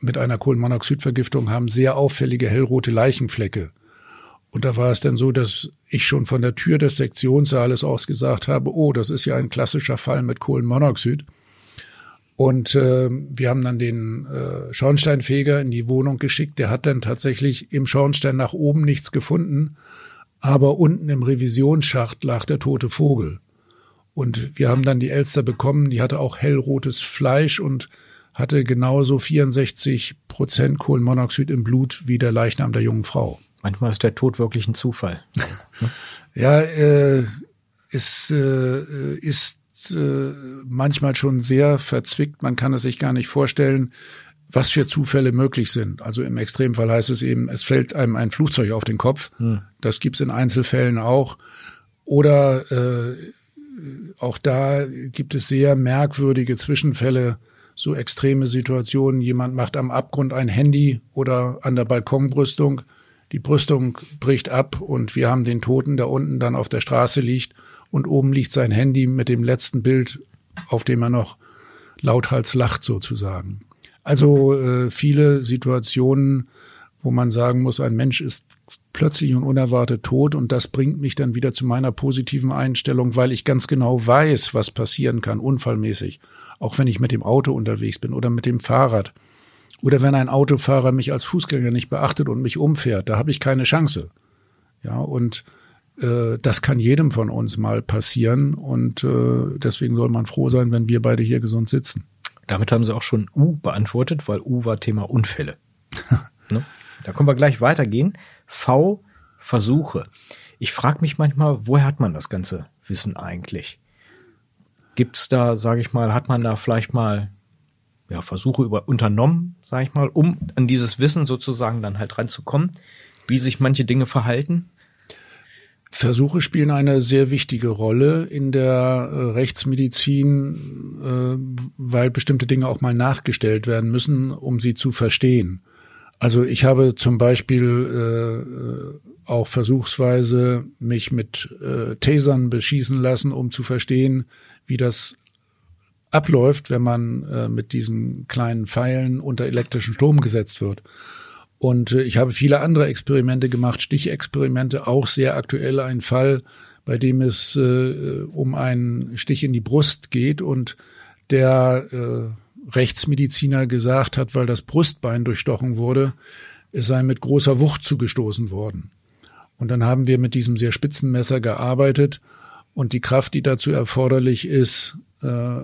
mit einer Kohlenmonoxidvergiftung haben sehr auffällige hellrote Leichenflecke. Und da war es dann so, dass ich schon von der Tür des Sektionssaales aus gesagt habe, oh, das ist ja ein klassischer Fall mit Kohlenmonoxid. Und äh, wir haben dann den äh, Schornsteinfeger in die Wohnung geschickt. Der hat dann tatsächlich im Schornstein nach oben nichts gefunden, aber unten im Revisionsschacht lag der tote Vogel. Und wir haben dann die Elster bekommen, die hatte auch hellrotes Fleisch und hatte genauso 64 Prozent Kohlenmonoxid im Blut wie der Leichnam der jungen Frau. Manchmal ist der Tod wirklich ein Zufall. ja, äh, es äh, ist äh, manchmal schon sehr verzwickt. Man kann es sich gar nicht vorstellen, was für Zufälle möglich sind. Also im Extremfall heißt es eben, es fällt einem ein Flugzeug auf den Kopf. Hm. Das gibt's in Einzelfällen auch. Oder äh, auch da gibt es sehr merkwürdige Zwischenfälle, so extreme Situationen. Jemand macht am Abgrund ein Handy oder an der Balkonbrüstung. Die Brüstung bricht ab und wir haben den Toten, der unten dann auf der Straße liegt und oben liegt sein Handy mit dem letzten Bild, auf dem er noch lauthals lacht sozusagen. Also äh, viele Situationen, wo man sagen muss, ein Mensch ist plötzlich und unerwartet tot und das bringt mich dann wieder zu meiner positiven Einstellung, weil ich ganz genau weiß, was passieren kann, unfallmäßig. Auch wenn ich mit dem Auto unterwegs bin oder mit dem Fahrrad. Oder wenn ein Autofahrer mich als Fußgänger nicht beachtet und mich umfährt, da habe ich keine Chance. Ja, und äh, das kann jedem von uns mal passieren und äh, deswegen soll man froh sein, wenn wir beide hier gesund sitzen. Damit haben Sie auch schon U beantwortet, weil U war Thema Unfälle. ne? Da können wir gleich weitergehen. V Versuche. Ich frage mich manchmal, woher hat man das ganze Wissen eigentlich? Gibt's da, sage ich mal, hat man da vielleicht mal ja, Versuche über unternommen, sage ich mal, um an dieses Wissen sozusagen dann halt ranzukommen, wie sich manche Dinge verhalten? Versuche spielen eine sehr wichtige Rolle in der äh, Rechtsmedizin, äh, weil bestimmte Dinge auch mal nachgestellt werden müssen, um sie zu verstehen. Also ich habe zum Beispiel äh, auch versuchsweise mich mit äh, Tasern beschießen lassen, um zu verstehen, wie das abläuft, wenn man äh, mit diesen kleinen Pfeilen unter elektrischen Strom gesetzt wird. Und äh, ich habe viele andere Experimente gemacht, Stichexperimente, auch sehr aktuell ein Fall, bei dem es äh, um einen Stich in die Brust geht und der äh, Rechtsmediziner gesagt hat, weil das Brustbein durchstochen wurde, es sei mit großer Wucht zugestoßen worden. Und dann haben wir mit diesem sehr spitzen Messer gearbeitet und die Kraft, die dazu erforderlich ist, äh,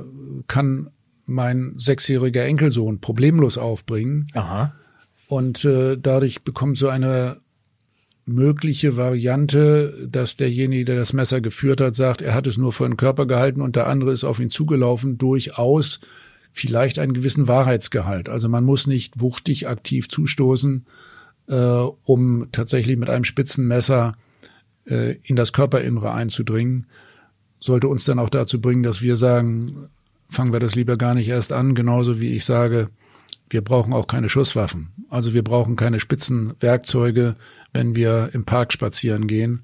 kann mein sechsjähriger Enkelsohn problemlos aufbringen. Aha. Und äh, dadurch bekommt so eine mögliche Variante, dass derjenige, der das Messer geführt hat, sagt, er hat es nur vor den Körper gehalten und der andere ist auf ihn zugelaufen, durchaus vielleicht einen gewissen Wahrheitsgehalt. Also man muss nicht wuchtig aktiv zustoßen, äh, um tatsächlich mit einem spitzen Messer äh, in das Körperinnere einzudringen. Sollte uns dann auch dazu bringen, dass wir sagen, fangen wir das lieber gar nicht erst an, genauso wie ich sage, wir brauchen auch keine Schusswaffen. Also wir brauchen keine spitzen Werkzeuge, wenn wir im Park spazieren gehen.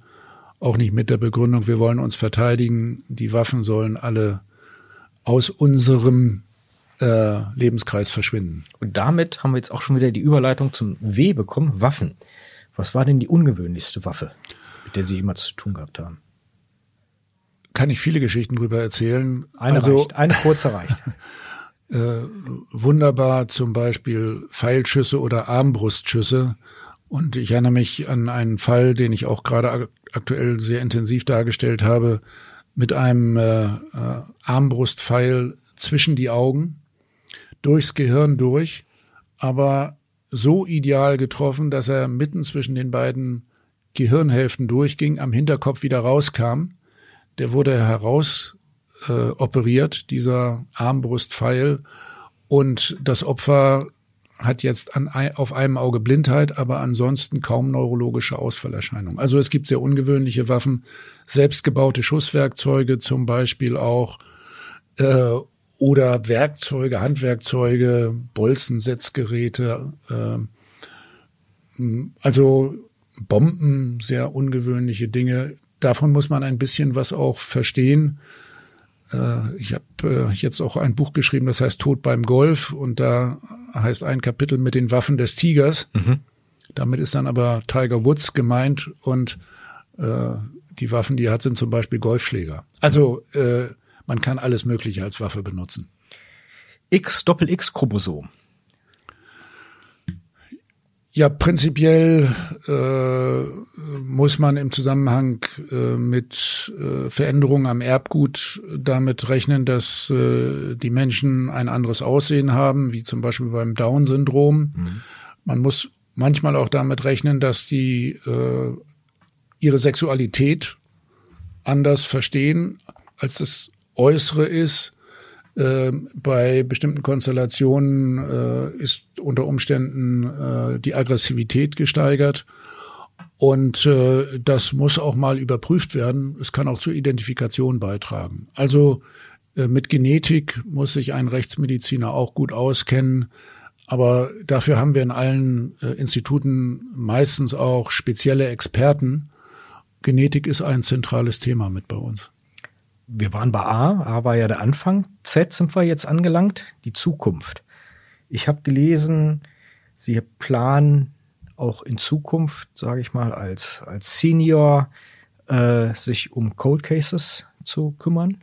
Auch nicht mit der Begründung, wir wollen uns verteidigen. Die Waffen sollen alle aus unserem äh, Lebenskreis verschwinden. Und damit haben wir jetzt auch schon wieder die Überleitung zum W bekommen. Waffen. Was war denn die ungewöhnlichste Waffe, mit der Sie jemals zu tun gehabt haben? Kann ich viele Geschichten drüber erzählen. Eine also, reicht, eine kurze reicht. äh, wunderbar zum Beispiel Pfeilschüsse oder Armbrustschüsse. Und ich erinnere mich an einen Fall, den ich auch gerade aktuell sehr intensiv dargestellt habe, mit einem äh, äh, Armbrustpfeil zwischen die Augen, durchs Gehirn durch, aber so ideal getroffen, dass er mitten zwischen den beiden Gehirnhälften durchging, am Hinterkopf wieder rauskam. Der wurde heraus äh, operiert, dieser Armbrustpfeil. Und das Opfer hat jetzt an, auf einem Auge Blindheit, aber ansonsten kaum neurologische Ausfallerscheinungen. Also es gibt sehr ungewöhnliche Waffen, selbstgebaute Schusswerkzeuge zum Beispiel auch äh, oder Werkzeuge, Handwerkzeuge, Bolzensetzgeräte, äh, also Bomben, sehr ungewöhnliche Dinge. Davon muss man ein bisschen was auch verstehen. Äh, ich habe äh, jetzt auch ein Buch geschrieben, das heißt Tod beim Golf und da heißt ein Kapitel mit den Waffen des Tigers. Mhm. Damit ist dann aber Tiger Woods gemeint und äh, die Waffen, die er hat, sind zum Beispiel Golfschläger. Also äh, man kann alles Mögliche als Waffe benutzen. X-Doppel-X-Chromosom. Ja, prinzipiell äh, muss man im Zusammenhang äh, mit äh, Veränderungen am Erbgut damit rechnen, dass äh, die Menschen ein anderes Aussehen haben, wie zum Beispiel beim Down-Syndrom. Mhm. Man muss manchmal auch damit rechnen, dass die äh, ihre Sexualität anders verstehen, als das Äußere ist äh, bei bestimmten Konstellationen äh, ist unter Umständen äh, die Aggressivität gesteigert. Und äh, das muss auch mal überprüft werden. Es kann auch zur Identifikation beitragen. Also äh, mit Genetik muss sich ein Rechtsmediziner auch gut auskennen. Aber dafür haben wir in allen äh, Instituten meistens auch spezielle Experten. Genetik ist ein zentrales Thema mit bei uns wir waren bei A, A war ja der Anfang, Z sind wir jetzt angelangt, die Zukunft. Ich habe gelesen, Sie planen auch in Zukunft, sage ich mal, als, als Senior äh, sich um Cold Cases zu kümmern.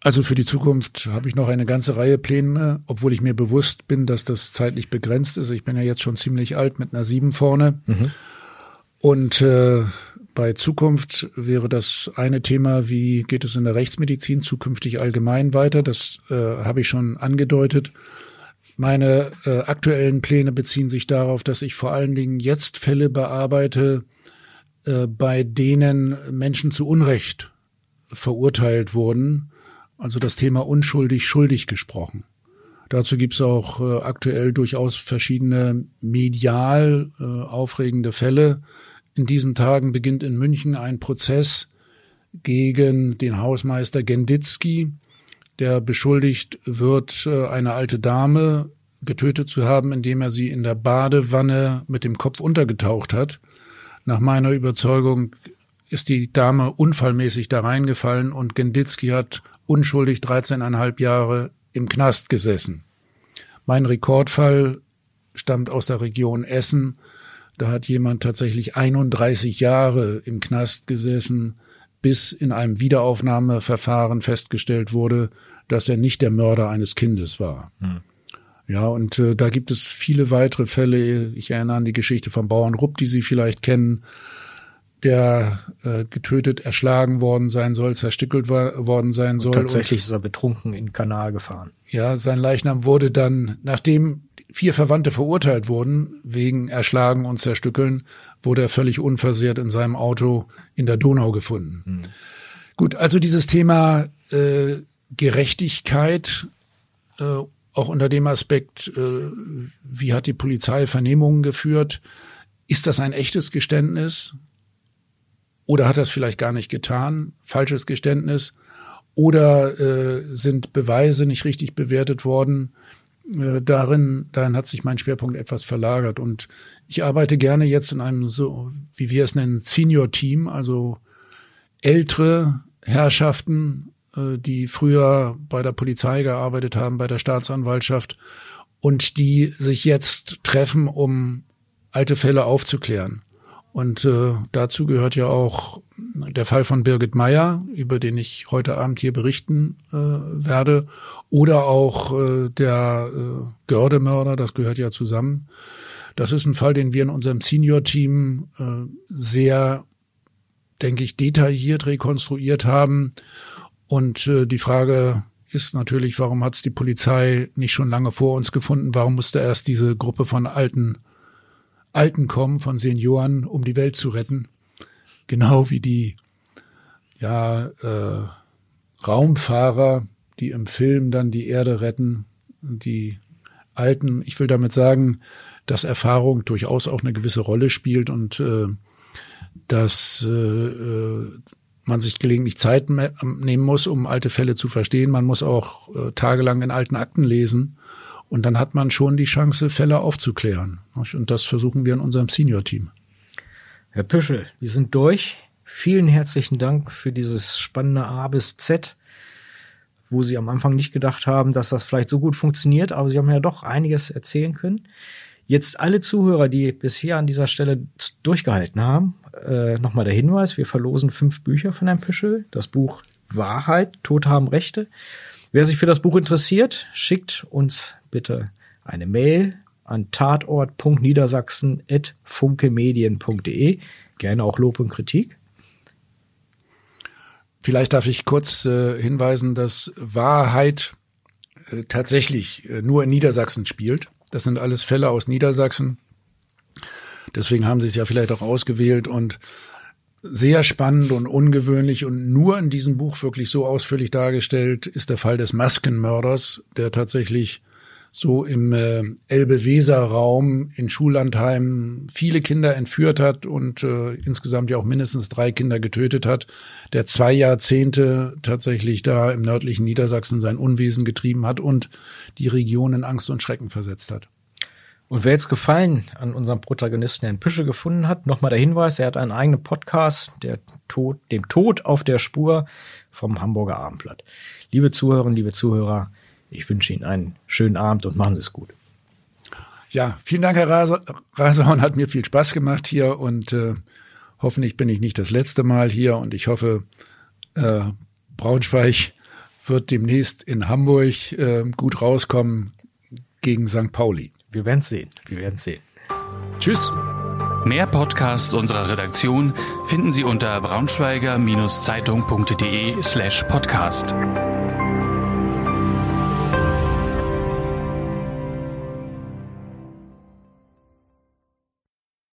Also für die Zukunft habe ich noch eine ganze Reihe Pläne, obwohl ich mir bewusst bin, dass das zeitlich begrenzt ist. Ich bin ja jetzt schon ziemlich alt mit einer Sieben vorne. Mhm. Und äh, bei Zukunft wäre das eine Thema, wie geht es in der Rechtsmedizin zukünftig allgemein weiter? Das äh, habe ich schon angedeutet. Meine äh, aktuellen Pläne beziehen sich darauf, dass ich vor allen Dingen jetzt Fälle bearbeite, äh, bei denen Menschen zu Unrecht verurteilt wurden. Also das Thema unschuldig, schuldig gesprochen. Dazu gibt es auch äh, aktuell durchaus verschiedene medial äh, aufregende Fälle. In diesen Tagen beginnt in München ein Prozess gegen den Hausmeister Genditzki, der beschuldigt wird, äh, eine alte Dame getötet zu haben, indem er sie in der Badewanne mit dem Kopf untergetaucht hat. Nach meiner Überzeugung ist die Dame unfallmäßig da reingefallen und Genditzki hat unschuldig 13,5 Jahre im Knast gesessen. Mein Rekordfall stammt aus der Region Essen. Da hat jemand tatsächlich 31 Jahre im Knast gesessen, bis in einem Wiederaufnahmeverfahren festgestellt wurde, dass er nicht der Mörder eines Kindes war. Hm. Ja, und äh, da gibt es viele weitere Fälle. Ich erinnere an die Geschichte von Bauern Rupp, die Sie vielleicht kennen, der äh, getötet, erschlagen worden sein soll, zerstückelt war, worden sein soll. Und tatsächlich und, ist er betrunken in den Kanal gefahren. Ja, sein Leichnam wurde dann, nachdem vier Verwandte verurteilt wurden wegen Erschlagen und Zerstückeln, wurde er völlig unversehrt in seinem Auto in der Donau gefunden. Mhm. Gut, also dieses Thema äh, Gerechtigkeit, äh, auch unter dem Aspekt, äh, wie hat die Polizei Vernehmungen geführt, ist das ein echtes Geständnis? Oder hat das vielleicht gar nicht getan? Falsches Geständnis? Oder äh, sind Beweise nicht richtig bewertet worden? Äh, darin, darin hat sich mein Schwerpunkt etwas verlagert. Und ich arbeite gerne jetzt in einem so, wie wir es nennen, Senior-Team, also ältere Herrschaften, äh, die früher bei der Polizei gearbeitet haben, bei der Staatsanwaltschaft und die sich jetzt treffen, um alte Fälle aufzuklären. Und äh, dazu gehört ja auch der Fall von Birgit Meyer, über den ich heute Abend hier berichten äh, werde, oder auch äh, der äh, Gördemörder, das gehört ja zusammen. Das ist ein Fall, den wir in unserem Senior-Team äh, sehr, denke ich, detailliert rekonstruiert haben. Und äh, die Frage ist natürlich, warum hat es die Polizei nicht schon lange vor uns gefunden? Warum musste erst diese Gruppe von alten Alten kommen, von Senioren, um die Welt zu retten. Genau wie die ja, äh, Raumfahrer, die im Film dann die Erde retten, die Alten. Ich will damit sagen, dass Erfahrung durchaus auch eine gewisse Rolle spielt und äh, dass äh, äh man sich gelegentlich Zeit nehmen muss, um alte Fälle zu verstehen. Man muss auch äh, tagelang in alten Akten lesen. Und dann hat man schon die Chance, Fälle aufzuklären. Und das versuchen wir in unserem Senior-Team. Herr Püschel, wir sind durch. Vielen herzlichen Dank für dieses spannende A bis Z, wo Sie am Anfang nicht gedacht haben, dass das vielleicht so gut funktioniert, aber Sie haben ja doch einiges erzählen können. Jetzt alle Zuhörer, die bisher an dieser Stelle durchgehalten haben, äh, nochmal der Hinweis, wir verlosen fünf Bücher von Herrn Püschel. Das Buch Wahrheit, Tod haben Rechte. Wer sich für das Buch interessiert, schickt uns bitte eine Mail an tatort.niedersachsen.funkemedien.de. Gerne auch Lob und Kritik. Vielleicht darf ich kurz äh, hinweisen, dass Wahrheit äh, tatsächlich äh, nur in Niedersachsen spielt. Das sind alles Fälle aus Niedersachsen. Deswegen haben sie es ja vielleicht auch ausgewählt und sehr spannend und ungewöhnlich und nur in diesem Buch wirklich so ausführlich dargestellt ist der Fall des Maskenmörders, der tatsächlich so im äh, Elbe-Weser-Raum in Schullandheim viele Kinder entführt hat und äh, insgesamt ja auch mindestens drei Kinder getötet hat, der zwei Jahrzehnte tatsächlich da im nördlichen Niedersachsen sein Unwesen getrieben hat und die Region in Angst und Schrecken versetzt hat. Und wer jetzt Gefallen an unserem Protagonisten Herrn Pische gefunden hat, nochmal der Hinweis, er hat einen eigenen Podcast, der Tod, dem Tod auf der Spur vom Hamburger Abendblatt. Liebe Zuhörerinnen, liebe Zuhörer, ich wünsche Ihnen einen schönen Abend und machen Sie es gut. Ja, vielen Dank, Herr Rasehorn. Hat mir viel Spaß gemacht hier und äh, hoffentlich bin ich nicht das letzte Mal hier und ich hoffe, äh, Braunschweig wird demnächst in Hamburg äh, gut rauskommen gegen St. Pauli. Wir werden sehen. Wir werden sehen. Tschüss. Mehr Podcasts unserer Redaktion finden Sie unter braunschweiger-zeitung.de slash podcast.